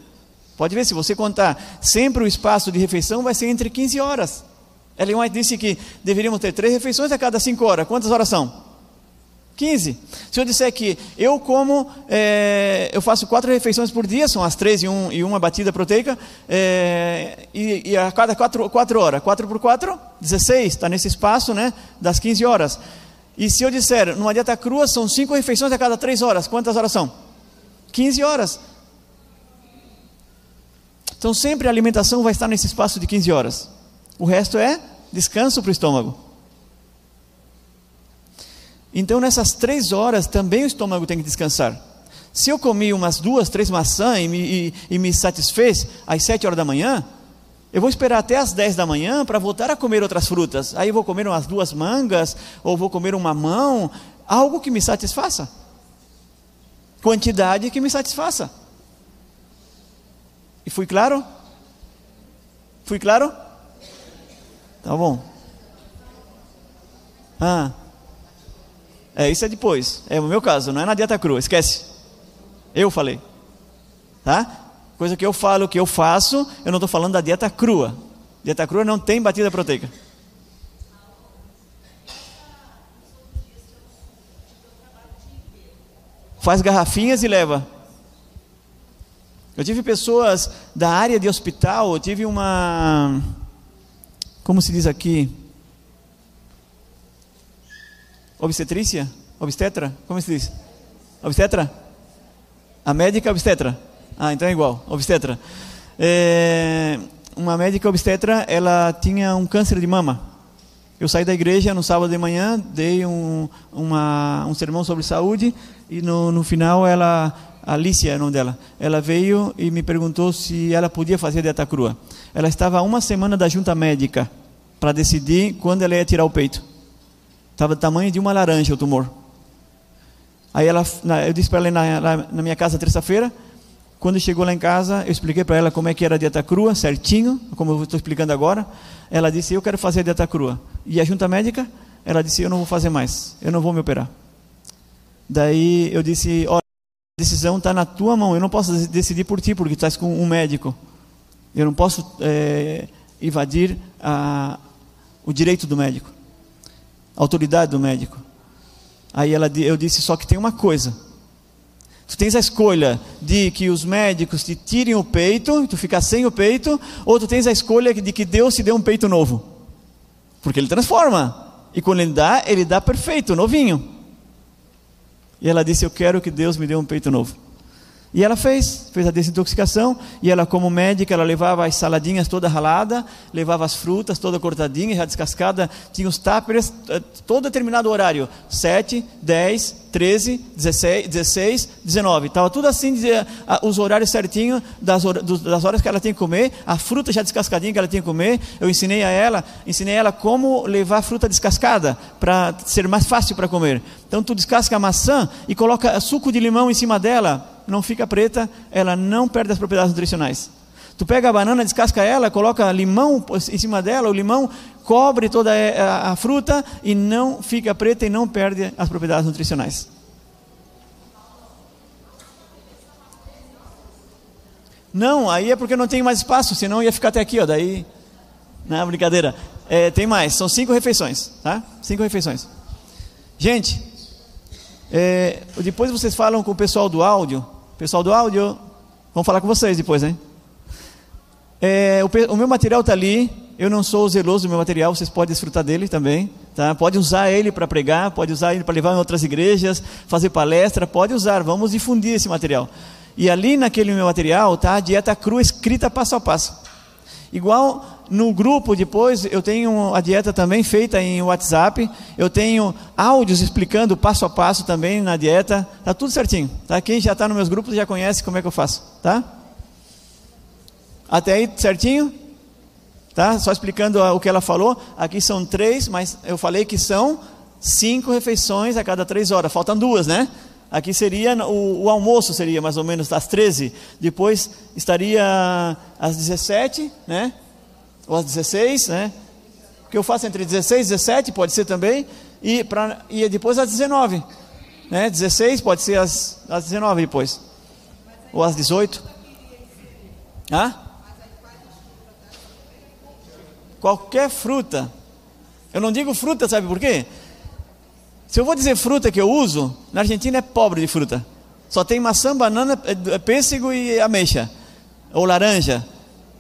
Pode ver, se você contar sempre o espaço de refeição, vai ser entre 15 horas. Ellen White disse que deveríamos ter três refeições a cada cinco horas. Quantas horas são? 15. Se eu disser que eu como, é, eu faço quatro refeições por dia, são as três e, um, e uma batida proteica, é, e, e, a cada quatro, quatro horas, quatro por quatro, 16, está nesse espaço né, das 15 horas. E se eu disser, numa dieta crua, são cinco refeições a cada três horas, quantas horas são? 15 horas. Então sempre a alimentação vai estar nesse espaço de 15 horas. O resto é descanso para o estômago. Então, nessas três horas, também o estômago tem que descansar. Se eu comi umas duas, três maçãs e me, e, e me satisfez às sete horas da manhã, eu vou esperar até às dez da manhã para voltar a comer outras frutas. Aí eu vou comer umas duas mangas, ou vou comer um mamão, algo que me satisfaça. Quantidade que me satisfaça. E fui claro? Fui claro? Tá bom. Ah. É, isso é depois. É o meu caso, não é na dieta crua, esquece. Eu falei. Tá? Coisa que eu falo, que eu faço, eu não estou falando da dieta crua. Dieta crua não tem batida proteica. Faz garrafinhas e leva. Eu tive pessoas da área de hospital, eu tive uma. Como se diz aqui? Obstetrícia? Obstetra? Como se diz? Obstetra? A médica obstetra? Ah, então é igual, obstetra. É, uma médica obstetra, ela tinha um câncer de mama. Eu saí da igreja no sábado de manhã, dei um, uma, um sermão sobre saúde e no, no final ela, Alicia é o nome dela, ela veio e me perguntou se ela podia fazer dieta crua. Ela estava uma semana da junta médica para decidir quando ela ia tirar o peito. Estava do tamanho de uma laranja o tumor. Aí ela, eu disse para ela na, na minha casa terça-feira. Quando chegou lá em casa, eu expliquei para ela como é que era a dieta crua, certinho, como eu estou explicando agora. Ela disse: Eu quero fazer a dieta crua. E a junta médica, ela disse: Eu não vou fazer mais, eu não vou me operar. Daí eu disse: Olha, a decisão está na tua mão, eu não posso decidir por ti, porque estás com um médico. Eu não posso é, invadir a, o direito do médico autoridade do médico. Aí ela, eu disse só que tem uma coisa. Tu tens a escolha de que os médicos te tirem o peito, e tu ficar sem o peito, ou tu tens a escolha de que Deus te dê um peito novo. Porque ele transforma. E quando ele dá, ele dá perfeito, novinho. E ela disse: Eu quero que Deus me dê um peito novo. E ela fez, fez a desintoxicação, e ela como médica, ela levava as saladinhas toda ralada, levava as frutas toda cortadinha, já descascada, tinha os tuppers, eh, todo determinado horário, 7, 10, 13, 16, 16 19. Estava tudo assim, os horários certinho das, das horas que ela tinha que comer, a fruta já descascadinha que ela tinha que comer. Eu ensinei a ela, ensinei a ela como levar a fruta descascada para ser mais fácil para comer. Então tu descasca a maçã e coloca suco de limão em cima dela, não fica preta, ela não perde as propriedades nutricionais. Tu pega a banana, descasca ela, coloca limão em cima dela, o limão cobre toda a, a fruta e não fica preta e não perde as propriedades nutricionais. Não, aí é porque não tem mais espaço, senão ia ficar até aqui, ó. Daí, não, brincadeira. É, tem mais, são cinco refeições, tá? Cinco refeições. Gente, é, depois vocês falam com o pessoal do áudio. Pessoal do áudio, vamos falar com vocês depois, hein? É, o, o, meu material está ali. Eu não sou zeloso do meu material, vocês podem desfrutar dele também. Tá? Pode usar ele para pregar, pode usar ele para levar em outras igrejas, fazer palestra, pode usar. Vamos difundir esse material. E ali naquele meu material está a dieta crua escrita passo a passo. Igual no grupo depois eu tenho a dieta também feita em WhatsApp, eu tenho áudios explicando passo a passo também na dieta, tá tudo certinho, tá? Quem já está nos meus grupos já conhece como é que eu faço, tá? Até aí certinho? Tá? Só explicando o que ela falou. Aqui são três, mas eu falei que são cinco refeições a cada três horas. Faltam duas, né? Aqui seria o, o, almoço seria mais ou menos às 13, depois estaria às 17, né? Ou às 16, né? que eu faço entre 16 e 17, pode ser também, e, pra, e depois às 19. Né? 16 pode ser às, às 19 depois. Ou às 18. Hã? Qualquer fruta. Eu não digo fruta, sabe por quê? Se eu vou dizer fruta que eu uso, na Argentina é pobre de fruta. Só tem maçã, banana, é, é pêssego e ameixa. Ou laranja.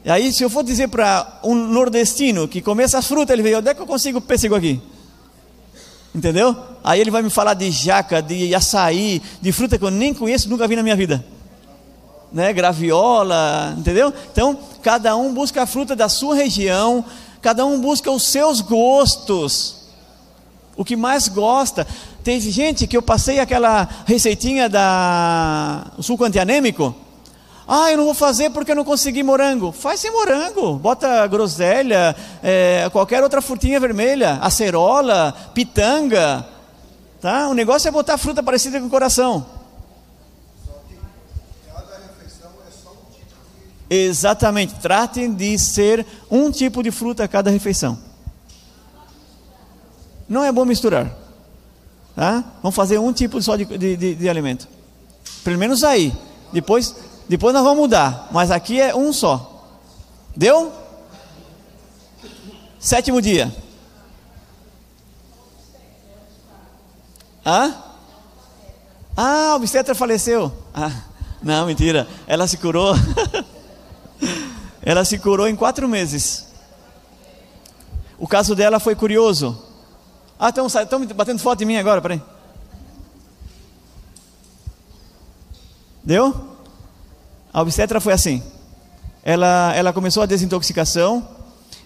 E aí, se eu for dizer para um nordestino que começa as frutas, ele veio, onde é que eu consigo pêssego aqui? Entendeu? Aí ele vai me falar de jaca, de açaí, de fruta que eu nem conheço, nunca vi na minha vida. Né? Graviola, entendeu? Então, cada um busca a fruta da sua região, cada um busca os seus gostos. O que mais gosta. Teve gente que eu passei aquela receitinha da suco antianêmico. Ah, eu não vou fazer porque eu não consegui morango. Faz sem morango. Bota groselha, é, qualquer outra frutinha vermelha, acerola, pitanga. Tá? O negócio é botar fruta parecida com o coração. Exatamente. Tratem de ser um tipo de fruta a cada refeição. Não é bom misturar. Tá? Vamos fazer um tipo só de, de, de, de alimento. Pelo menos aí. Depois depois nós vamos mudar, mas aqui é um só. Deu? Sétimo dia. Hã? Ah, a obstetra faleceu. Ah, não, mentira. Ela se curou. Ela se curou em quatro meses. O caso dela foi curioso. Ah, estão, batendo foto de mim agora, peraí. Deu? A obstetra foi assim. Ela, ela começou a desintoxicação.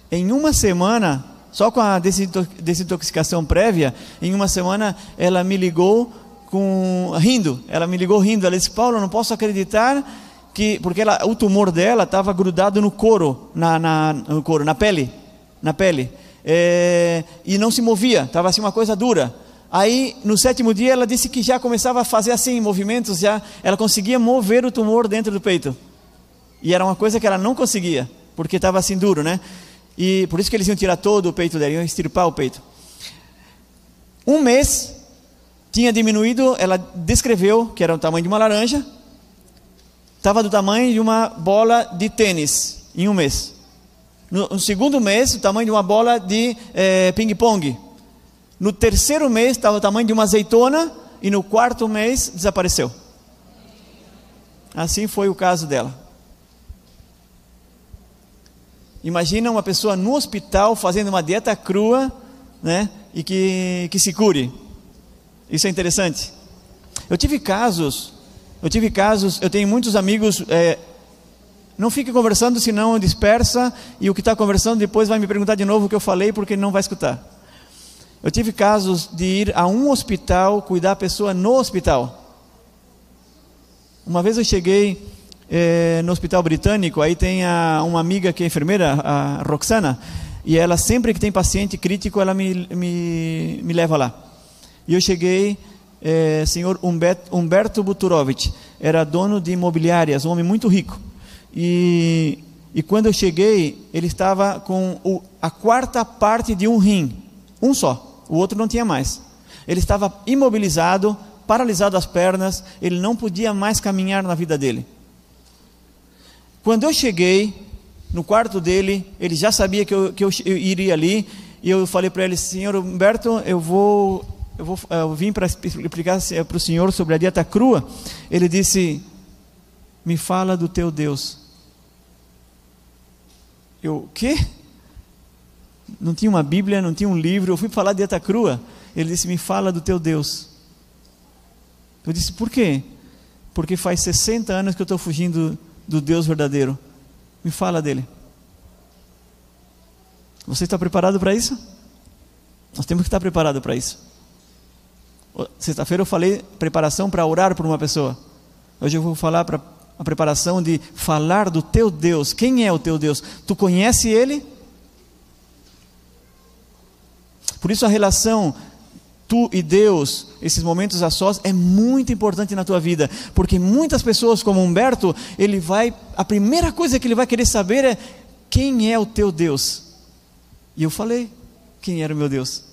Em uma semana, só com a desintoxicação prévia, em uma semana ela me ligou com rindo. Ela me ligou rindo. Ela disse: Paulo, não posso acreditar que porque ela, o tumor dela estava grudado no couro, na, na, no couro, na pele, na pele, é, e não se movia. Estava assim uma coisa dura. Aí, no sétimo dia, ela disse que já começava a fazer assim movimentos, já ela conseguia mover o tumor dentro do peito. E era uma coisa que ela não conseguia, porque estava assim duro, né? E por isso que eles iam tirar todo o peito dela, iam extirpar o peito. Um mês tinha diminuído, ela descreveu que era o tamanho de uma laranja, estava do tamanho de uma bola de tênis em um mês. No, no segundo mês, o tamanho de uma bola de é, ping-pong. No terceiro mês estava o tamanho de uma azeitona e no quarto mês desapareceu. Assim foi o caso dela. Imagina uma pessoa no hospital fazendo uma dieta crua, né, e que, que se cure. Isso é interessante. Eu tive casos, eu tive casos, eu tenho muitos amigos. É, não fique conversando, senão dispersa, e o que está conversando depois vai me perguntar de novo o que eu falei, porque não vai escutar. Eu tive casos de ir a um hospital cuidar da pessoa no hospital. Uma vez eu cheguei eh, no hospital britânico, aí tem a, uma amiga que é enfermeira, a Roxana, e ela sempre que tem paciente crítico, ela me, me, me leva lá. E eu cheguei, eh, senhor Humberto, Humberto Buturovic, era dono de imobiliárias, um homem muito rico. E, e quando eu cheguei, ele estava com o, a quarta parte de um rim, um só o outro não tinha mais. Ele estava imobilizado, paralisado as pernas, ele não podia mais caminhar na vida dele. Quando eu cheguei no quarto dele, ele já sabia que eu, que eu, eu iria ali, e eu falei para ele, senhor Humberto, eu vou, eu, vou, eu vim para explicar para o senhor sobre a dieta crua. Ele disse, me fala do teu Deus. Eu, o quê? não tinha uma Bíblia, não tinha um livro. Eu fui falar dieta crua. Ele disse: Me fala do teu Deus. Eu disse: Por quê? Porque faz 60 anos que eu estou fugindo do Deus verdadeiro. Me fala dele. Você está preparado para isso? Nós temos que estar preparado para isso. Sexta-feira eu falei preparação para orar por uma pessoa. Hoje eu vou falar para a preparação de falar do teu Deus. Quem é o teu Deus? Tu conhece ele? Por isso a relação tu e Deus, esses momentos a sós, é muito importante na tua vida, porque muitas pessoas, como Humberto, ele vai, a primeira coisa que ele vai querer saber é quem é o teu Deus. E eu falei, quem era o meu Deus.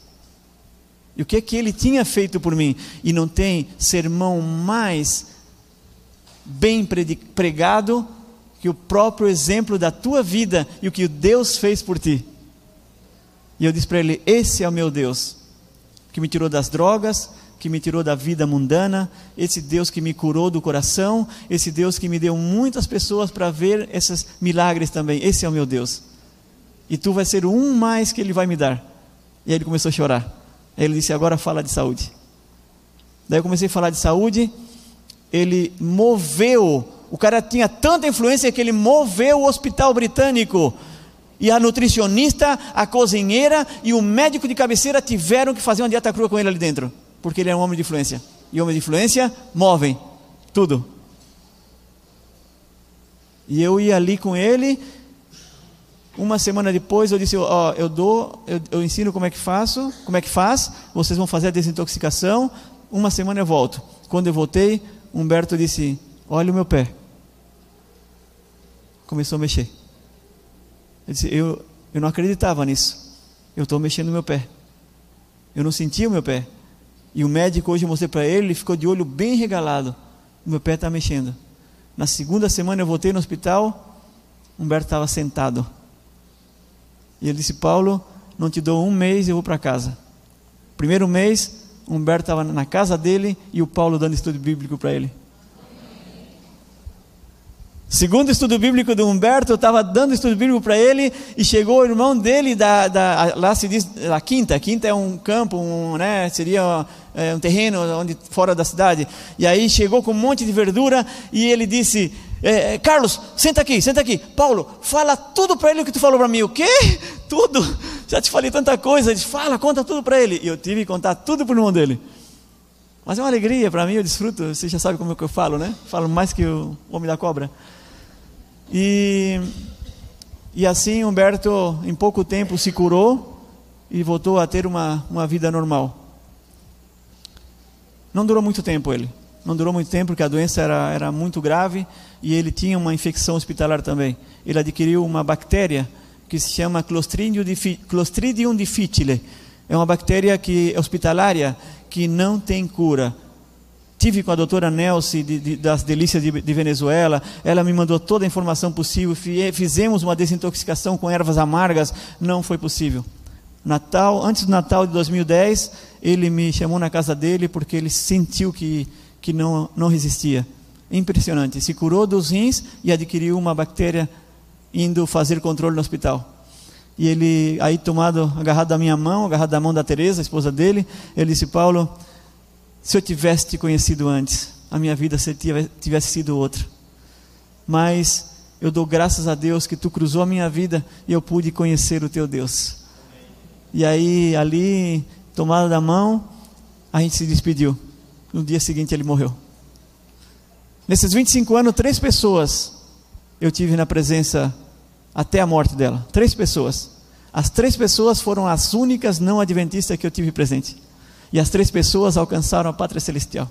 E o que é que ele tinha feito por mim? E não tem sermão mais bem pregado que o próprio exemplo da tua vida e o que Deus fez por ti. E eu disse para ele: Esse é o meu Deus, que me tirou das drogas, que me tirou da vida mundana, esse Deus que me curou do coração, esse Deus que me deu muitas pessoas para ver esses milagres também. Esse é o meu Deus. E tu vai ser um mais que ele vai me dar. E aí ele começou a chorar. Ele disse: Agora fala de saúde. Daí eu comecei a falar de saúde. Ele moveu. O cara tinha tanta influência que ele moveu o hospital britânico. E a nutricionista, a cozinheira e o médico de cabeceira tiveram que fazer uma dieta crua com ele ali dentro. Porque ele era um homem de influência. E homens de influência movem tudo. E eu ia ali com ele uma semana depois eu disse, ó, eu dou, eu, eu, ensino como é que faço, como é que faz, vocês vão fazer a desintoxicação, uma semana eu volto. Quando eu voltei, Humberto disse, olha o meu pé. Começou a mexer. Eu disse, eu, eu não acreditava nisso. Eu estou mexendo no meu pé. Eu não sentia o meu pé. E o médico hoje eu mostrei para ele, ele ficou de olho bem regalado. O meu pé está mexendo. Na segunda semana eu voltei no hospital, Humberto estava sentado e ele disse: Paulo, não te dou um mês, eu vou para casa. Primeiro mês, Humberto estava na casa dele e o Paulo dando estudo bíblico para ele. Segundo estudo bíblico do Humberto, eu estava dando estudo bíblico para ele e chegou o irmão dele da, da, lá se diz a quinta. A quinta é um campo, um, né, seria é, um terreno onde fora da cidade. E aí chegou com um monte de verdura e ele disse: é, é, Carlos, senta aqui, senta aqui. Paulo, fala tudo para ele o que tu falou para mim. O quê? Tudo? Já te falei tanta coisa. Ele fala, conta tudo para ele. E eu tive que contar tudo para o irmão dele. Mas é uma alegria para mim, eu desfruto. Você já sabe como é que eu falo, né? Falo mais que o homem da cobra. E, e assim Humberto, em pouco tempo, se curou e voltou a ter uma, uma vida normal. Não durou muito tempo ele. Não durou muito tempo porque a doença era, era muito grave e ele tinha uma infecção hospitalar também. Ele adquiriu uma bactéria que se chama Clostridium, Clostridium difficile. É uma bactéria que hospitalária que não tem cura. Tive com a doutora Nelce de, de, das Delícias de, de, Venezuela, ela me mandou toda a informação possível, fizemos uma desintoxicação com ervas amargas, não foi possível. Natal, antes do Natal de 2010, ele me chamou na casa dele porque ele sentiu que, que não, não resistia. Impressionante. Se curou dos rins e adquiriu uma bactéria indo fazer controle no hospital. E ele, aí tomado, agarrado da minha mão, agarrado da mão da Teresa, a esposa dele, ele disse: Paulo, se eu tivesse te conhecido antes, a minha vida tivesse sido outra. Mas eu dou graças a Deus que tu cruzou a minha vida e eu pude conhecer o teu Deus. E aí, ali, tomado da mão, a gente se despediu. No dia seguinte, ele morreu. Nesses 25 anos, três pessoas eu tive na presença até a morte dela. Três pessoas. As três pessoas foram as únicas não adventistas que eu tive presente. E as três pessoas alcançaram a pátria celestial.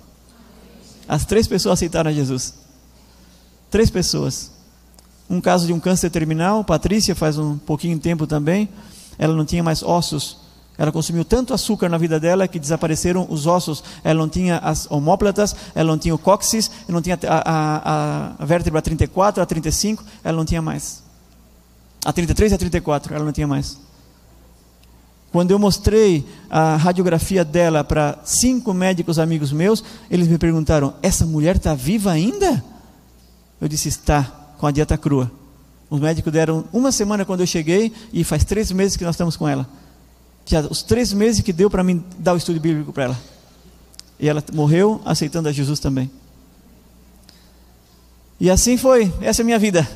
As três pessoas aceitaram Jesus. Três pessoas. Um caso de um câncer terminal, Patrícia, faz um pouquinho de tempo também. Ela não tinha mais ossos ela consumiu tanto açúcar na vida dela que desapareceram os ossos. Ela não tinha as homóplatas, ela não tinha o cóccix, ela não tinha a, a, a vértebra 34, a 35, ela não tinha mais. A 33 e a 34, ela não tinha mais. Quando eu mostrei a radiografia dela para cinco médicos amigos meus, eles me perguntaram: essa mulher está viva ainda? Eu disse: está, com a dieta crua. Os médicos deram uma semana quando eu cheguei e faz três meses que nós estamos com ela os três meses que deu para mim dar o estudo bíblico para ela. E ela morreu aceitando a Jesus também. E assim foi, essa é a minha vida.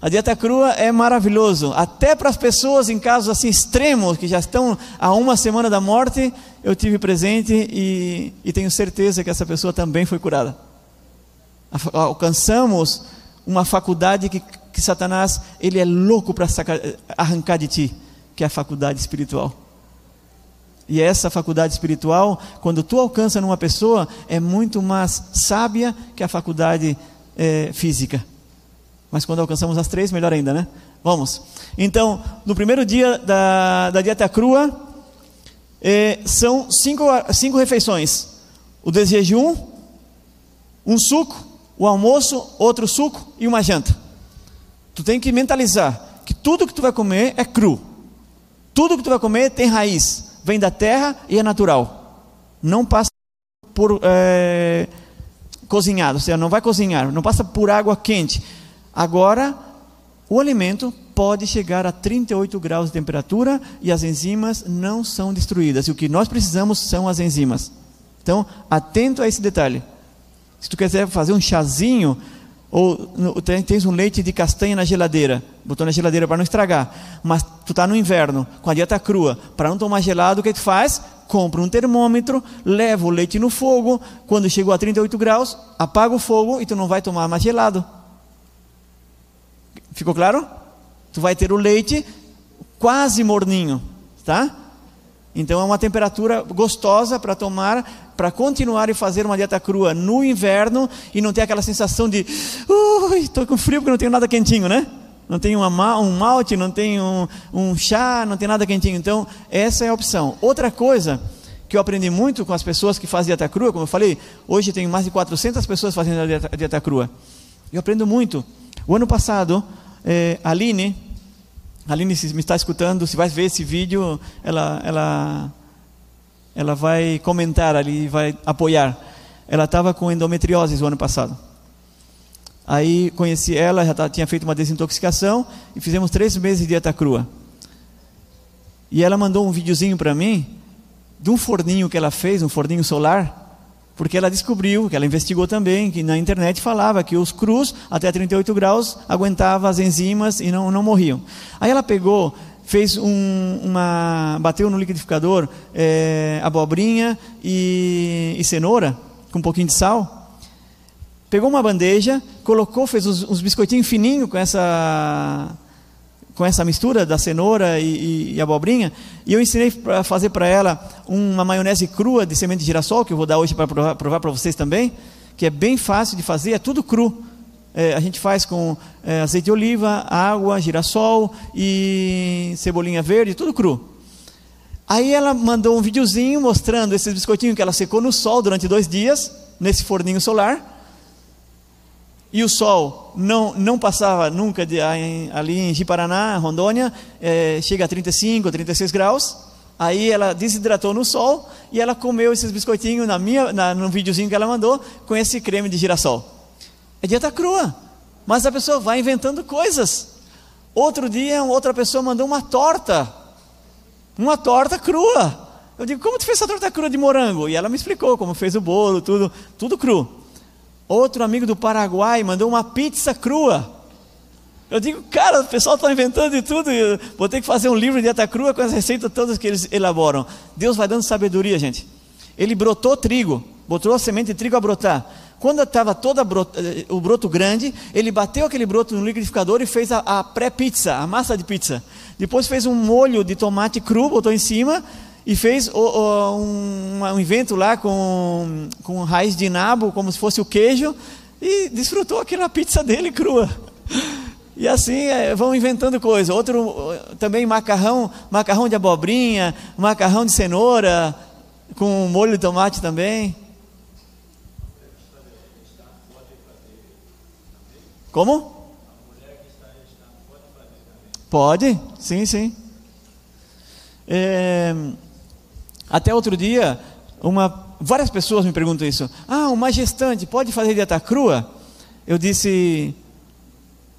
A dieta crua é maravilhoso, até para as pessoas em casos assim extremos, que já estão a uma semana da morte, eu tive presente e, e tenho certeza que essa pessoa também foi curada. Alcançamos uma faculdade que, que Satanás ele é louco para arrancar de ti que é a faculdade espiritual. E essa faculdade espiritual, quando tu alcança numa pessoa, é muito mais sábia que a faculdade é, física. Mas quando alcançamos as três, melhor ainda, né? Vamos. Então, no primeiro dia da, da dieta crua, eh, são cinco, cinco refeições: o desjejum, um suco, o almoço, outro suco e uma janta. Tu tem que mentalizar que tudo que tu vai comer é cru. Tudo que tu vai comer tem raiz, vem da terra e é natural. Não passa por é, cozinhado, ou seja, não vai cozinhar, não passa por água quente. Agora, o alimento pode chegar a 38 graus de temperatura e as enzimas não são destruídas. E o que nós precisamos são as enzimas. Então, atento a esse detalhe. Se tu quiser fazer um chazinho, ou tens um leite de castanha na geladeira, botou na geladeira para não estragar, mas tu está no inverno, com a dieta crua, para não tomar gelado, o que tu faz? Compra um termômetro, leva o leite no fogo, quando chegou a 38 graus, apaga o fogo e tu não vai tomar mais gelado. Ficou claro? Tu vai ter o leite quase morninho, tá? Então é uma temperatura gostosa para tomar, para continuar e fazer uma dieta crua no inverno e não ter aquela sensação de, ui, estou com frio porque não tenho nada quentinho, né? Não tem uma, um malte, não tem um, um chá, não tem nada quentinho. Então essa é a opção. Outra coisa que eu aprendi muito com as pessoas que fazem dieta crua, como eu falei, hoje tem mais de 400 pessoas fazendo a dieta, a dieta crua. Eu aprendo muito. O ano passado, eh, a Aline, Aline, se me está escutando, se vai ver esse vídeo, ela, ela, ela vai comentar ali, vai apoiar. Ela estava com endometriose o ano passado. Aí conheci ela, já tinha feito uma desintoxicação e fizemos três meses de dieta crua. E ela mandou um videozinho para mim de um forninho que ela fez, um forninho solar, porque ela descobriu, que ela investigou também, que na internet falava que os crus, até 38 graus, aguentavam as enzimas e não, não morriam. Aí ela pegou, fez um, uma. bateu no liquidificador é, abobrinha e, e, cenoura, com um pouquinho de sal. Pegou uma bandeja, colocou, fez uns, uns biscoitinhos fininhos com essa com essa mistura da cenoura e, e, e abobrinha, e eu ensinei a fazer para ela uma maionese crua de semente de girassol, que eu vou dar hoje para provar para vocês também, que é bem fácil de fazer, é tudo cru. É, a gente faz com é, azeite de oliva, água, girassol e cebolinha verde, tudo cru. Aí ela mandou um videozinho mostrando esses biscoitinhos que ela secou no sol durante dois dias, nesse forninho solar e o sol não, não passava nunca de, ali em Jiparaná, Rondônia, é, chega a 35, 36 graus. Aí ela desidratou no sol e ela comeu esses biscoitinhos na minha, na, no videozinho que ela mandou com esse creme de girassol. É dieta crua, mas a pessoa vai inventando coisas. Outro dia, outra pessoa mandou uma torta, uma torta crua. Eu digo, como tu fez essa torta crua de morango? E ela me explicou como fez o bolo, tudo, tudo cru. Outro amigo do Paraguai mandou uma pizza crua. Eu digo, cara, o pessoal está inventando de tudo. Vou ter que fazer um livro de dieta crua com as receitas todas que eles elaboram. Deus vai dando sabedoria, gente. Ele brotou trigo, botou a semente de trigo a brotar. Quando estava todo eh, o broto grande, ele bateu aquele broto no liquidificador e fez a, a pré-pizza, a massa de pizza. Depois fez um molho de tomate cru, botou em cima, e fez o, o, um, um evento lá com, com raiz de nabo, como se fosse o queijo, e desfrutou aquela pizza dele crua. E assim é, vão inventando coisas. Outro também macarrão, macarrão de abobrinha, macarrão de cenoura, com molho de tomate também. Como? Pode, sim, sim. É, até outro dia, uma, várias pessoas me perguntam isso. Ah, uma gestante pode fazer dieta crua? Eu disse,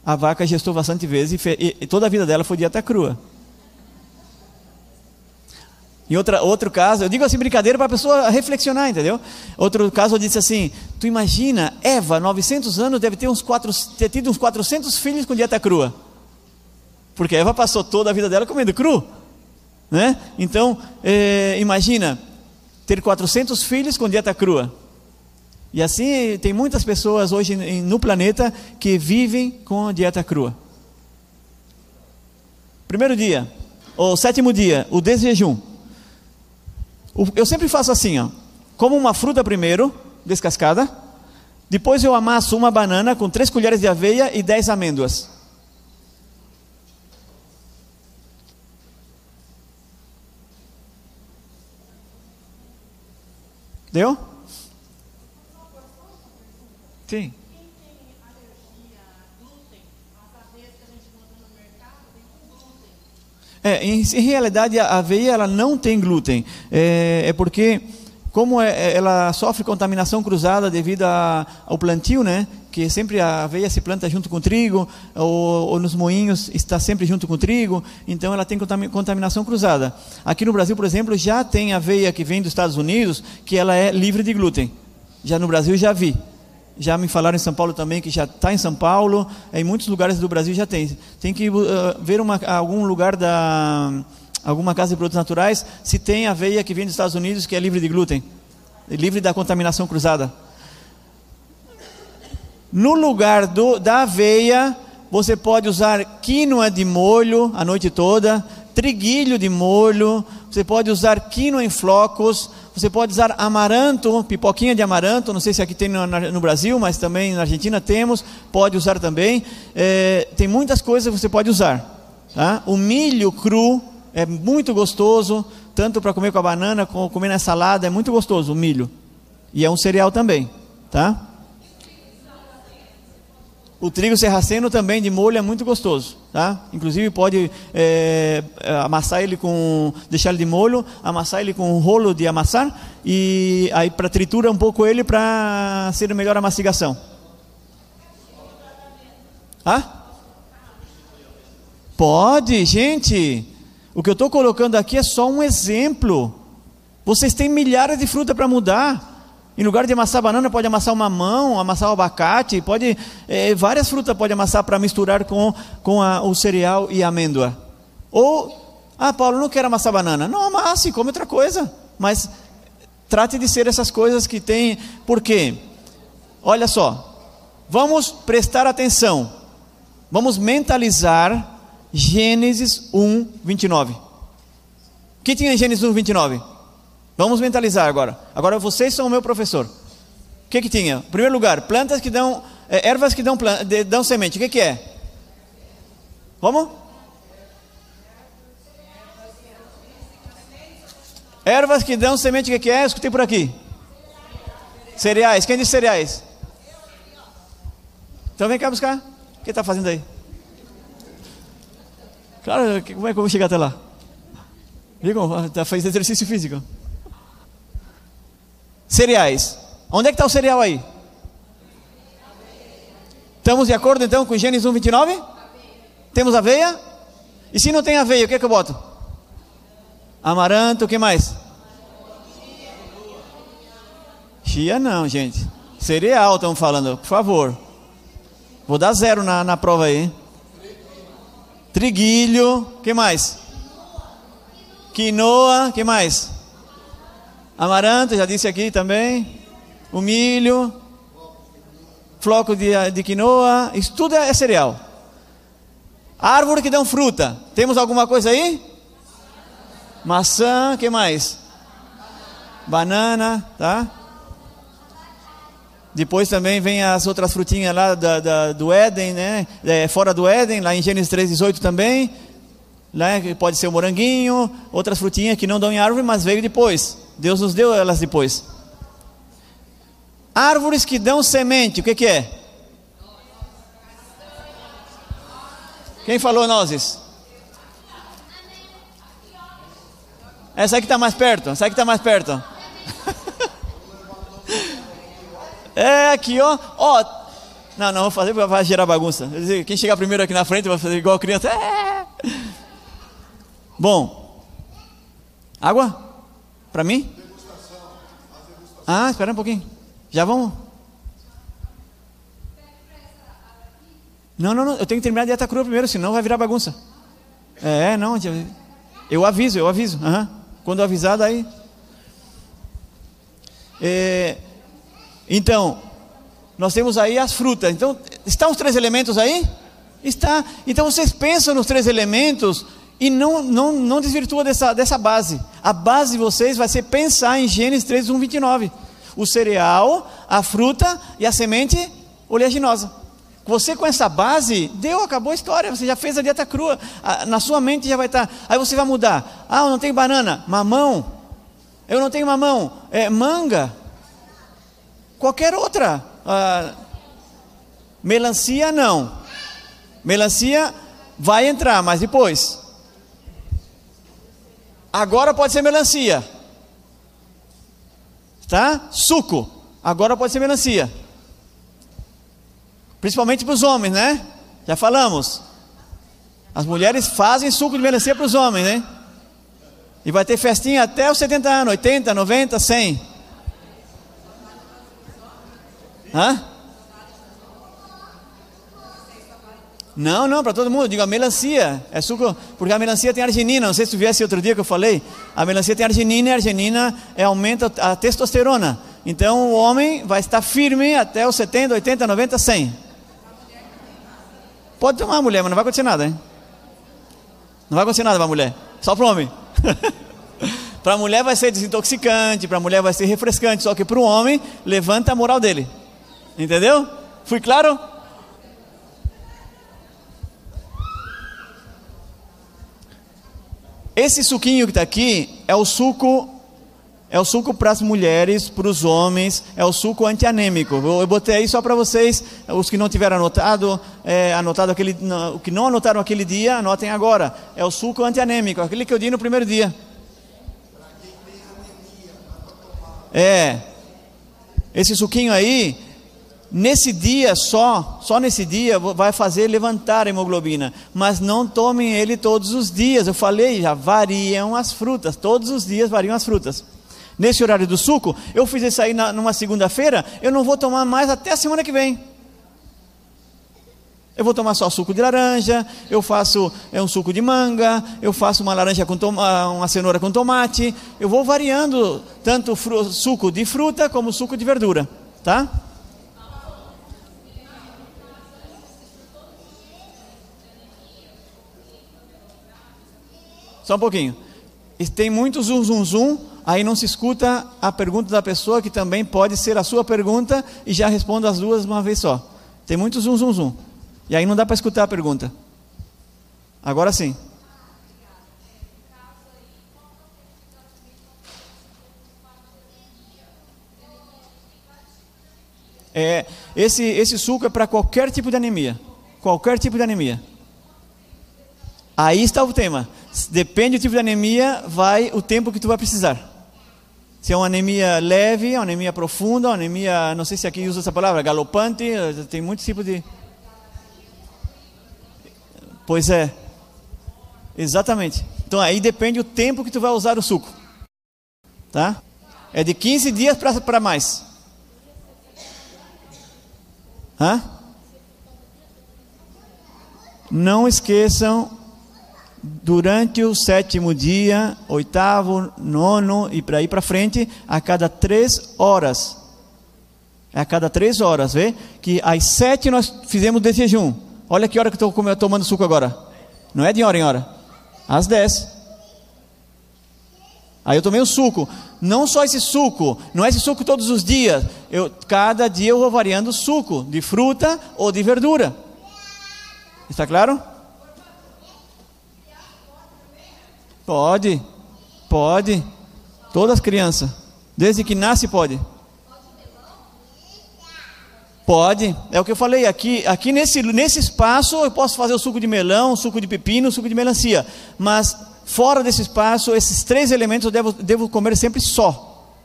a vaca gestou bastante vezes e, e, e toda a vida dela foi dieta crua. Em outra, outro caso, eu digo assim brincadeira para a pessoa reflexionar, entendeu? Outro caso eu disse assim: tu imagina, Eva, 900 anos, deve ter, uns quatro, ter tido uns 400 filhos com dieta crua. Porque Eva passou toda a vida dela comendo cru. Né? Então, é, imagina ter 400 filhos com dieta crua. E assim tem muitas pessoas hoje no planeta que vivem com dieta crua. Primeiro dia, ou sétimo dia, o desjejum. Eu sempre faço assim, ó. Como uma fruta primeiro, descascada. Depois eu amasso uma banana com três colheres de aveia e dez amêndoas. Deu? Sim. É, em, em, realidade, a aveia ela não tem glúten. É, é porque, como é, é ela sofre contaminação cruzada devido ao plantio, né? Que sempre a aveia se planta junto com o trigo, ou, ou, nos moinhos está sempre junto com o trigo, então ela tem contaminação cruzada. Aqui no Brasil, por exemplo, já tem aveia que vem dos Estados Unidos, que ela é livre de glúten. Já no Brasil já vi. Já me falaram em São Paulo também que já está em São Paulo, em muitos lugares do Brasil já tem. Tem que uh, ver uma, algum lugar da alguma casa de produtos naturais se tem aveia que vem dos Estados Unidos que é livre de glúten, livre da contaminação cruzada. No lugar do, da aveia, você pode usar quinoa de molho a noite toda, triguilho de molho, você pode usar quinoa em flocos, você pode usar amaranto, pipoquinha de amaranto, não sei se aqui tem no, no Brasil, mas também na Argentina temos, pode usar também. É, tem muitas coisas que você pode usar. Tá? O milho cru é muito gostoso, tanto para comer com a banana, como comer na salada, é muito gostoso o milho. E é um cereal também, tá? O trigo serraceno também de molho é muito gostoso, tá? Inclusive pode é, amassar ele com, deixar ele de molho, amassar ele com um rolo de amassar e aí para tritura um pouco ele para ser melhor a mastigação. Hã? Pode, gente. O que eu estou colocando aqui é só um exemplo. Vocês têm milhares de frutas para mudar. Em lugar de amassar banana, pode amassar uma mamão, amassar o abacate, pode é, várias frutas pode amassar para misturar com, com a, o cereal e a amêndoa. Ou, ah, Paulo, não quero amassar banana. Não amasse, come outra coisa. Mas trate de ser essas coisas que tem. Por quê? Olha só, vamos prestar atenção. Vamos mentalizar Gênesis 1, 29. O que tinha em Gênesis 1, 29? Vamos mentalizar agora. Agora vocês são o meu professor. O que que tinha? Em primeiro lugar, plantas que dão, é, ervas que dão, dão semente. O que que é? Como? Ervas que dão semente, o que que é? Escutei por aqui. Cereais. Quem disse cereais? Então vem cá buscar. O que está fazendo aí? Claro, como é que eu vou chegar até lá? Viu? Tá fazendo exercício físico. Cereais. Onde é que está o cereal aí? Estamos de acordo então com Gênesis 1, 29? Temos aveia? E se não tem aveia, o que é que eu boto? Amaranto, o que mais? Chia não, gente. Cereal estamos falando, por favor. Vou dar zero na, na prova aí. Triguilho, que mais? Quinoa, que mais? Amaranto, já disse aqui também. O milho, floco de, de quinoa, isso tudo é, é cereal. Árvore que dão fruta. Temos alguma coisa aí? Maçã, que mais? Banana, tá? Depois também vem as outras frutinhas lá da, da, do Éden, né? É, fora do Éden, lá em Gênesis 3,18 também. Né? Pode ser o moranguinho, outras frutinhas que não dão em árvore, mas veio depois. Deus nos deu elas depois. Árvores que dão semente, o que, que é? Quem falou nozes? Essa aí que está mais perto, essa aí que está mais perto. é aqui, ó. ó. Não, não, vou fazer porque vai gerar bagunça. Quem chegar primeiro aqui na frente vai fazer igual criança. É. Bom. Água? Para mim? Ah, espera um pouquinho. Já vamos? Não, não, não. Eu tenho que terminar a dieta crua primeiro, senão vai virar bagunça. É, não. Eu aviso, eu aviso. Uhum. Quando avisar, daí. É, então, nós temos aí as frutas. Então, estão os três elementos aí? Está. Então vocês pensam nos três elementos e não, não, não desvirtua dessa, dessa base. A base de vocês vai ser pensar em Gênesis 3, 1, 29. O cereal, a fruta e a semente oleaginosa. Você com essa base, deu, acabou a história. Você já fez a dieta crua. Na sua mente já vai estar. Aí você vai mudar. Ah, eu não tenho banana. Mamão. Eu não tenho mamão. é, manga, qualquer outra. Ah, melancia não. Melancia vai entrar, mas depois. Agora pode ser melancia. Tá? Suco. Agora pode ser melancia. Principalmente para os homens, né? Já falamos. As mulheres fazem suco de melancia para os homens, né? E vai ter festinha até os 70 anos, 80, 90, 100. Hã? Não, não, para todo mundo. Digo, a melancia é suco, porque a melancia tem arginina. Não sei se tu viesse outro dia que eu falei. A melancia tem arginina e a arginina é, aumenta a testosterona. Então o homem vai estar firme até os 70, 80, 90, 100. Pode tomar, mulher, mas não vai acontecer nada, hein? Não vai acontecer nada para a mulher, só para o homem. para a mulher vai ser desintoxicante, para a mulher vai ser refrescante, só que para o homem levanta a moral dele. Entendeu? Fui claro? Esse suquinho que está aqui é o suco é o suco para as mulheres, para os homens, é o suco antianêmico. Eu botei aí só para vocês, os que não tiveram anotado, é, anotado aquele, o que não anotaram aquele dia, anotem agora. É o suco antianêmico, aquele que eu dei no primeiro dia. É. Esse suquinho aí Nesse dia só, só nesse dia vai fazer levantar a hemoglobina, mas não tomem ele todos os dias. Eu falei, já variam as frutas, todos os dias variam as frutas. Nesse horário do suco, eu fiz isso aí na, numa segunda-feira, eu não vou tomar mais até a semana que vem. Eu vou tomar só suco de laranja, eu faço é um suco de manga, eu faço uma laranja com uma cenoura com tomate, eu vou variando tanto suco de fruta como suco de verdura, tá? Só um pouquinho. E tem muito zum, zum, zum, aí não se escuta a pergunta da pessoa, que também pode ser a sua pergunta, e já responda as duas uma vez só. Tem muito zum, zum, zum. E aí não dá para escutar a pergunta. Agora sim. É, esse, esse suco é para qualquer tipo de anemia. Qualquer tipo de anemia. Aí está o tema. Depende do tipo de anemia, vai o tempo que tu vai precisar. Se é uma anemia leve, uma anemia profunda, uma anemia, não sei se aqui usa essa palavra, galopante, tem muitos tipos de. Pois é. Exatamente. Então aí depende o tempo que tu vai usar o suco. Tá? É de 15 dias para mais. Hã? Não esqueçam durante o sétimo dia, oitavo, nono e para ir para frente, a cada três horas. A cada três horas, vê? Que às sete nós fizemos desse jejum. Olha que hora que eu estou tomando suco agora. Não é de hora em hora. Às dez. Aí eu tomei o suco. Não só esse suco, não é esse suco todos os dias. Eu, cada dia eu vou variando o suco de fruta ou de verdura. Está claro? Pode, pode. Todas as crianças, desde que nasce pode. Pode, é o que eu falei aqui. Aqui nesse, nesse espaço eu posso fazer o suco de melão, suco de pepino, suco de melancia. Mas fora desse espaço, esses três elementos eu devo, devo comer sempre só.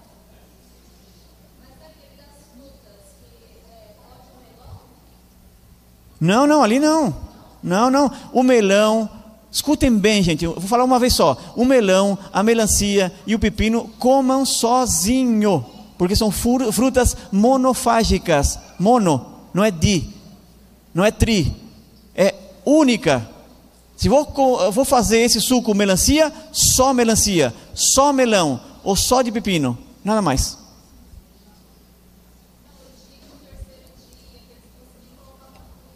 Não, não, ali não. Não, não. O melão, Escutem bem, gente, eu vou falar uma vez só. O melão, a melancia e o pepino comam sozinho, porque são frutas monofágicas. Mono, não é di, não é tri, é única. Se vou, vou fazer esse suco melancia, só melancia, só melão ou só de pepino, nada mais.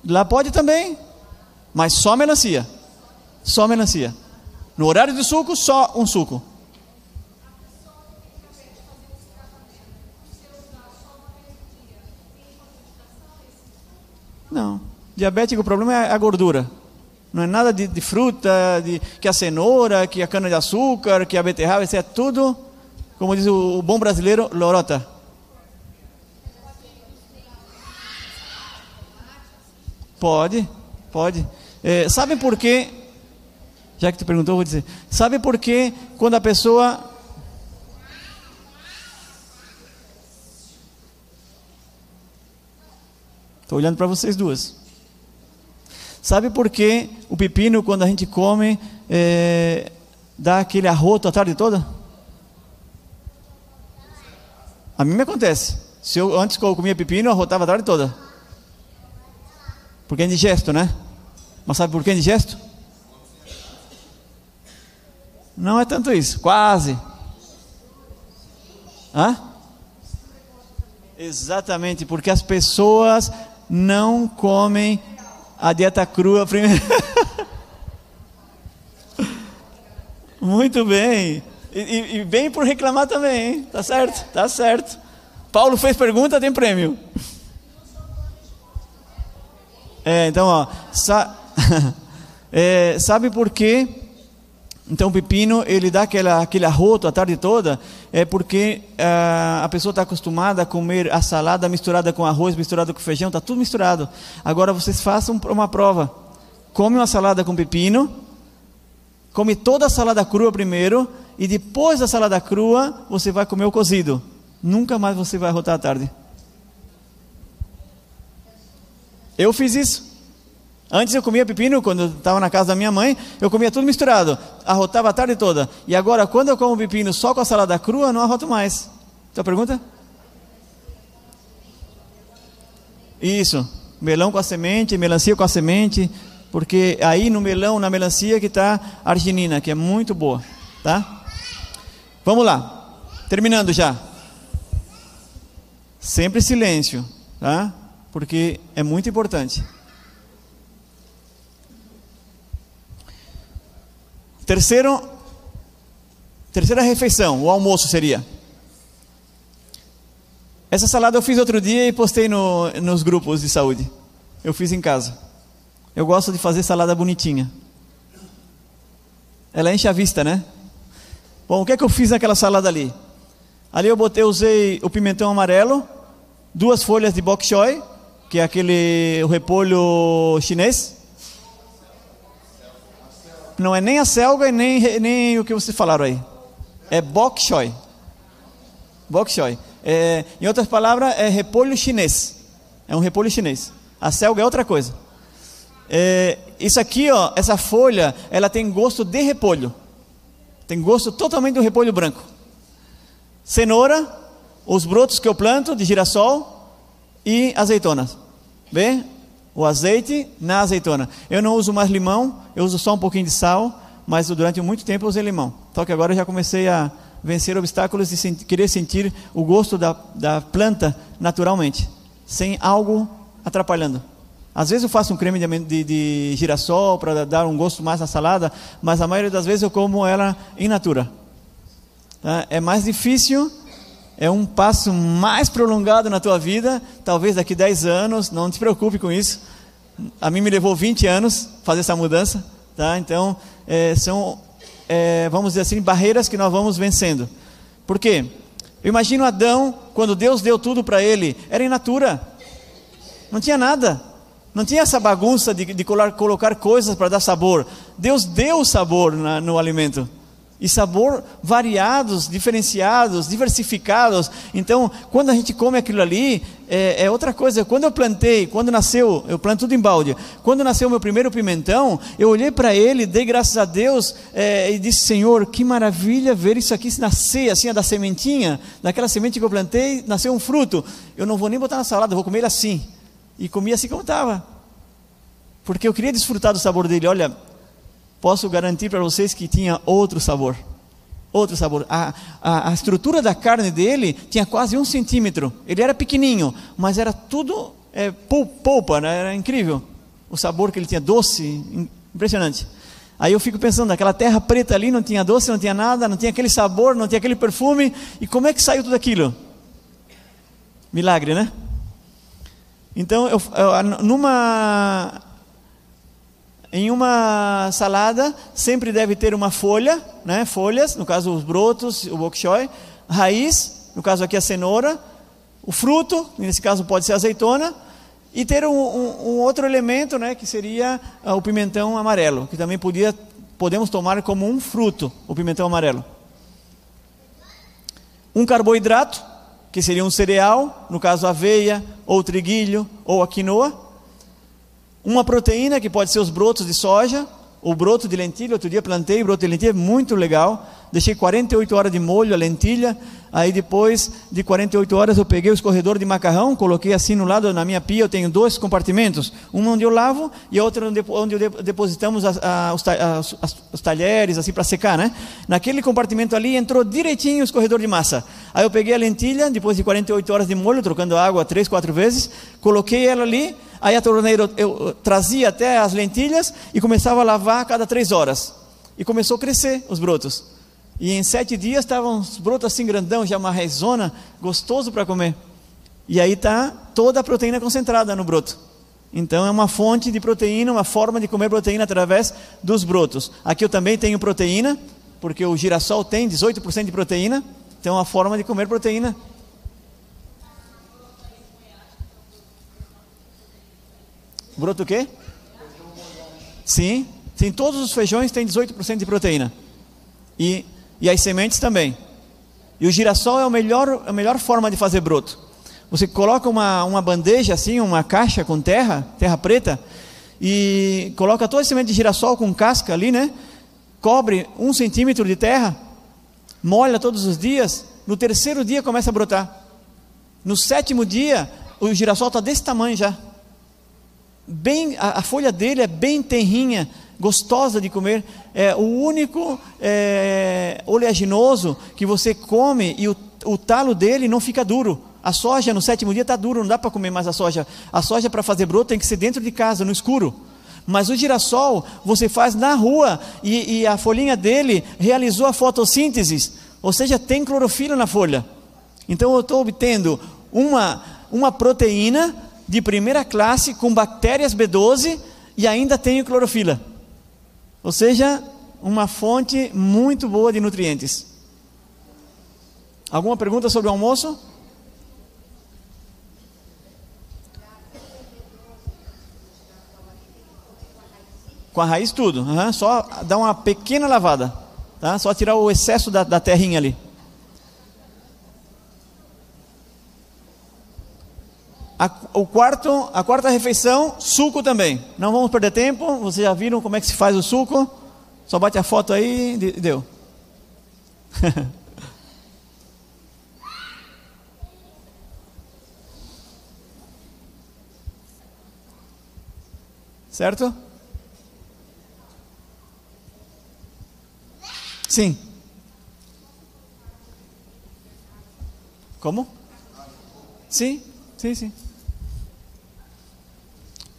Lá pode também, mas só melancia só melancia. No horário de suco, só um suco. Não. Diabético, o problema é a gordura. Não é nada de, de fruta, de, que a cenoura, que a cana-de-açúcar, que a beterraba, isso é tudo Como diz o bom brasileiro, lorota. Pode, pode. É, sabe por quê? Já que tu perguntou, vou dizer. Sabe por quê quando a pessoa. Estou olhando para vocês duas. Sabe por que o pepino, quando a gente come, é, dá aquele arroto a tarde toda? A mim me acontece. Se eu antes eu comia pepino, eu arrotava a tarde toda. Porque é indigesto, né? Mas sabe por que é indigesto? Não é tanto isso, quase. Hã? Exatamente, porque as pessoas não comem a dieta crua primeiro. Muito bem. E, e, bem por reclamar também, hein? Tá certo? Tá certo. Paulo fez pergunta, tem prêmio. É, então, ó, sa é, sabe por quê? Então, o pepino, ele dá aquela, aquele arroto a tarde toda, é porque uh, a pessoa está acostumada a comer a salada misturada com arroz, misturada com feijão, está tudo misturado. Agora, vocês façam uma prova. Come uma salada com pepino, come toda a salada crua primeiro, e depois da salada crua, você vai comer o cozido. Nunca mais você vai arrotar à tarde. Eu fiz isso. Antes eu comia pepino, quando estava na casa da minha mãe, eu comia tudo misturado, arrotava a tarde toda. E agora, quando eu como pepino só com a salada crua, não arroto mais. Tua pergunta? Isso, melão com a semente, melancia com a semente, porque aí no melão, na melancia que está a arginina, que é muito boa, tá? Vamos lá, terminando já. Sempre silêncio, tá? Porque é muito importante. Terceiro, terceira refeição, o almoço seria. Essa salada eu fiz outro dia e postei no, nos grupos de saúde. Eu fiz em casa. Eu gosto de fazer salada bonitinha. Ela enche a vista, né? Bom, o que é que eu fiz naquela salada ali? Ali eu botei, usei o pimentão amarelo, duas folhas de bok choy, que é aquele o repolho chinês, não é nem a selga e nem, nem o que vocês falaram aí. É bok choy. Bok choy. É, em outras palavras, é repolho chinês. É um repolho chinês. A selga é outra coisa. É, isso aqui, ó, essa folha, ela tem gosto de repolho. Tem gosto totalmente do repolho branco. Cenoura, os brotos que eu planto de girassol e azeitonas. Bem, o azeite na azeitona. Eu não uso mais limão, eu uso só um pouquinho de sal, mas durante muito tempo eu usei limão. Só que agora eu já comecei a vencer obstáculos e querer sentir o gosto da, da planta naturalmente, sem algo atrapalhando. Às vezes eu faço um creme de, de, de girassol para dar um gosto mais na salada, mas a maioria das vezes eu como ela in natura. Tá? É mais difícil é um passo mais prolongado na tua vida, talvez daqui 10 anos, não te preocupe com isso. A mim me levou 20 anos fazer essa mudança, tá? Então, é, são, é, vamos dizer assim, barreiras que nós vamos vencendo. Por quê? Eu imagino Adão, quando Deus deu tudo para ele, era in natura, não tinha nada, não tinha essa bagunça de, de colocar coisas para dar sabor. Deus deu sabor na, no alimento e sabor variados, diferenciados, diversificados. Então, quando a gente come aquilo ali, é, é, outra coisa. Quando eu plantei, quando nasceu, eu planto tudo em balde. Quando nasceu o meu primeiro pimentão, eu olhei para ele, dei graças a Deus é, e disse: Senhor, que maravilha ver isso aqui nascer, assim, da sementinha, daquela semente que eu plantei, nasceu um fruto. Eu não vou nem botar na salada, vou comer ele assim. E comi assim como estava. Porque eu queria desfrutar do sabor dele. Olha, posso garantir para vocês que tinha outro sabor. Outro sabor. A, a, a, estrutura da carne dele tinha quase um centímetro. Ele era pequenininho, mas era tudo é, polpa, né? era incrível. O sabor que ele tinha, doce, impressionante. Aí eu fico pensando, aquela terra preta ali não tinha doce, não tinha nada, não tinha aquele sabor, não tinha aquele perfume. E como é que saiu tudo aquilo? Milagre, né? Então, eu, eu, numa em uma salada sempre deve ter uma folha, né? folhas, no caso os brotos, o bok choy, raiz, no caso aqui a cenoura, o fruto, nesse caso pode ser azeitona, e ter um, um, um outro elemento, né, que seria uh, o pimentão amarelo, que também podia, podemos tomar como um fruto, o pimentão amarelo. Um carboidrato, que seria um cereal, no caso aveia, ou triguilho, ou a quinoa. Uma proteína, que pode ser os brotos de soja, o broto de lentilha, outro dia plantei broto de lentilha, muito legal. Deixei 48 horas de molho a lentilha. Aí depois de 48 horas eu peguei o escorredor de macarrão, coloquei assim no lado na minha pia. Eu tenho dois compartimentos, um onde eu lavo e outro onde depositamos os, os talheres assim para secar, né? Naquele compartimento ali entrou direitinho o escorredor de massa. Aí eu peguei a lentilha depois de 48 horas de molho, trocando água três, quatro vezes, coloquei ela ali Aí a torneira eu, trazia até as lentilhas e começava a lavar a cada três horas. E começou a crescer os brotos. E em sete dias estavam os brotos assim grandão, já uma rezona, gostoso para comer. E aí está toda a proteína concentrada no broto. Então é uma fonte de proteína, uma forma de comer proteína através dos brotos. Aqui eu também tenho proteína, porque o girassol tem 18% de proteína. Então é uma forma de comer proteína Broto o quê? Sim, sim, todos os feijões têm 18% de proteína. E, e as sementes também. E o girassol é a melhor, a melhor forma de fazer broto. Você coloca uma, uma bandeja assim, uma caixa com terra, terra preta, e coloca toda a semente de girassol com casca ali, né? Cobre um centímetro de terra, molha todos os dias, no terceiro dia começa a brotar. No sétimo dia, o girassol está desse tamanho já bem, a, a, folha dele é bem terrinha, gostosa de comer. É o único é, oleaginoso que você come e o, o talo dele não fica duro. A soja no sétimo dia está duro, não dá para comer mais a soja. A soja para fazer broto tem que ser dentro de casa, no escuro. Mas o girassol você faz na rua e, e a folhinha dele realizou a fotossíntese, ou seja, tem clorofila na folha. Então eu estou obtendo uma, uma proteína de primeira classe com bactérias B12 e ainda tenho clorofila. Ou seja, uma fonte muito boa de nutrientes. Alguma pergunta sobre o almoço? Com a raiz tudo, uhum. só dar uma pequena lavada, tá? Só tirar o excesso da, da terrinha ali. A, o quarto, a quarta refeição, suco também. Não vamos perder tempo. Vocês já viram como é que se faz o suco? Só bate a foto aí e deu. certo? Sim. Como? Sim, sim, sim.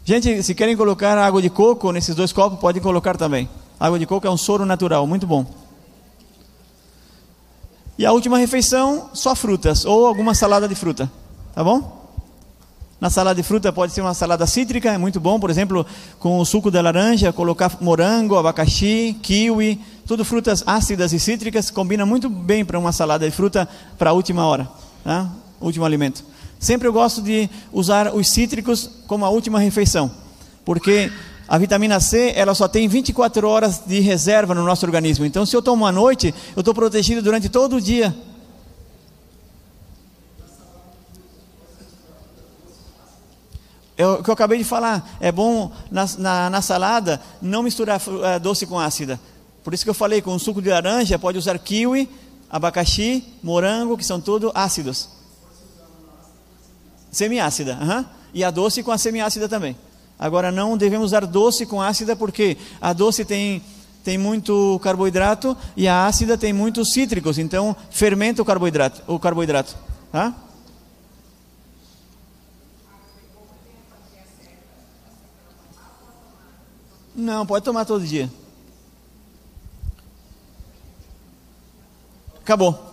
Gente, se querem colocar água de coco nesses dois copos, podem colocar também. Água de coco é um soro natural, muito bom. E a última refeição, só frutas ou alguma salada de fruta, tá bom? Na salada de fruta pode ser uma salada cítrica, é muito bom, por exemplo, com o suco da laranja, colocar morango, abacaxi, kiwi, tudo frutas ácidas e cítricas, combina muito bem para uma salada de fruta para a última hora, tá? último alimento. Sempre eu gosto de usar os cítricos como a última refeição, porque a vitamina C ela só tem 24 horas de reserva no nosso organismo. Então, se eu tomo à noite, eu estou protegido durante todo o dia. o que eu acabei de falar, é bom na, na, na salada não misturar uh, doce com ácida. Por isso que eu falei, com suco de laranja pode usar kiwi, abacaxi, morango, que são tudo ácidos. Semiácida, uhum. e a doce com a semiácida também. Agora não devemos usar doce com ácida porque a doce tem tem muito carboidrato e a ácida tem muitos cítricos, então fermenta o carboidrato, o carboidrato, tá? Não, pode tomar todo dia. Acabou.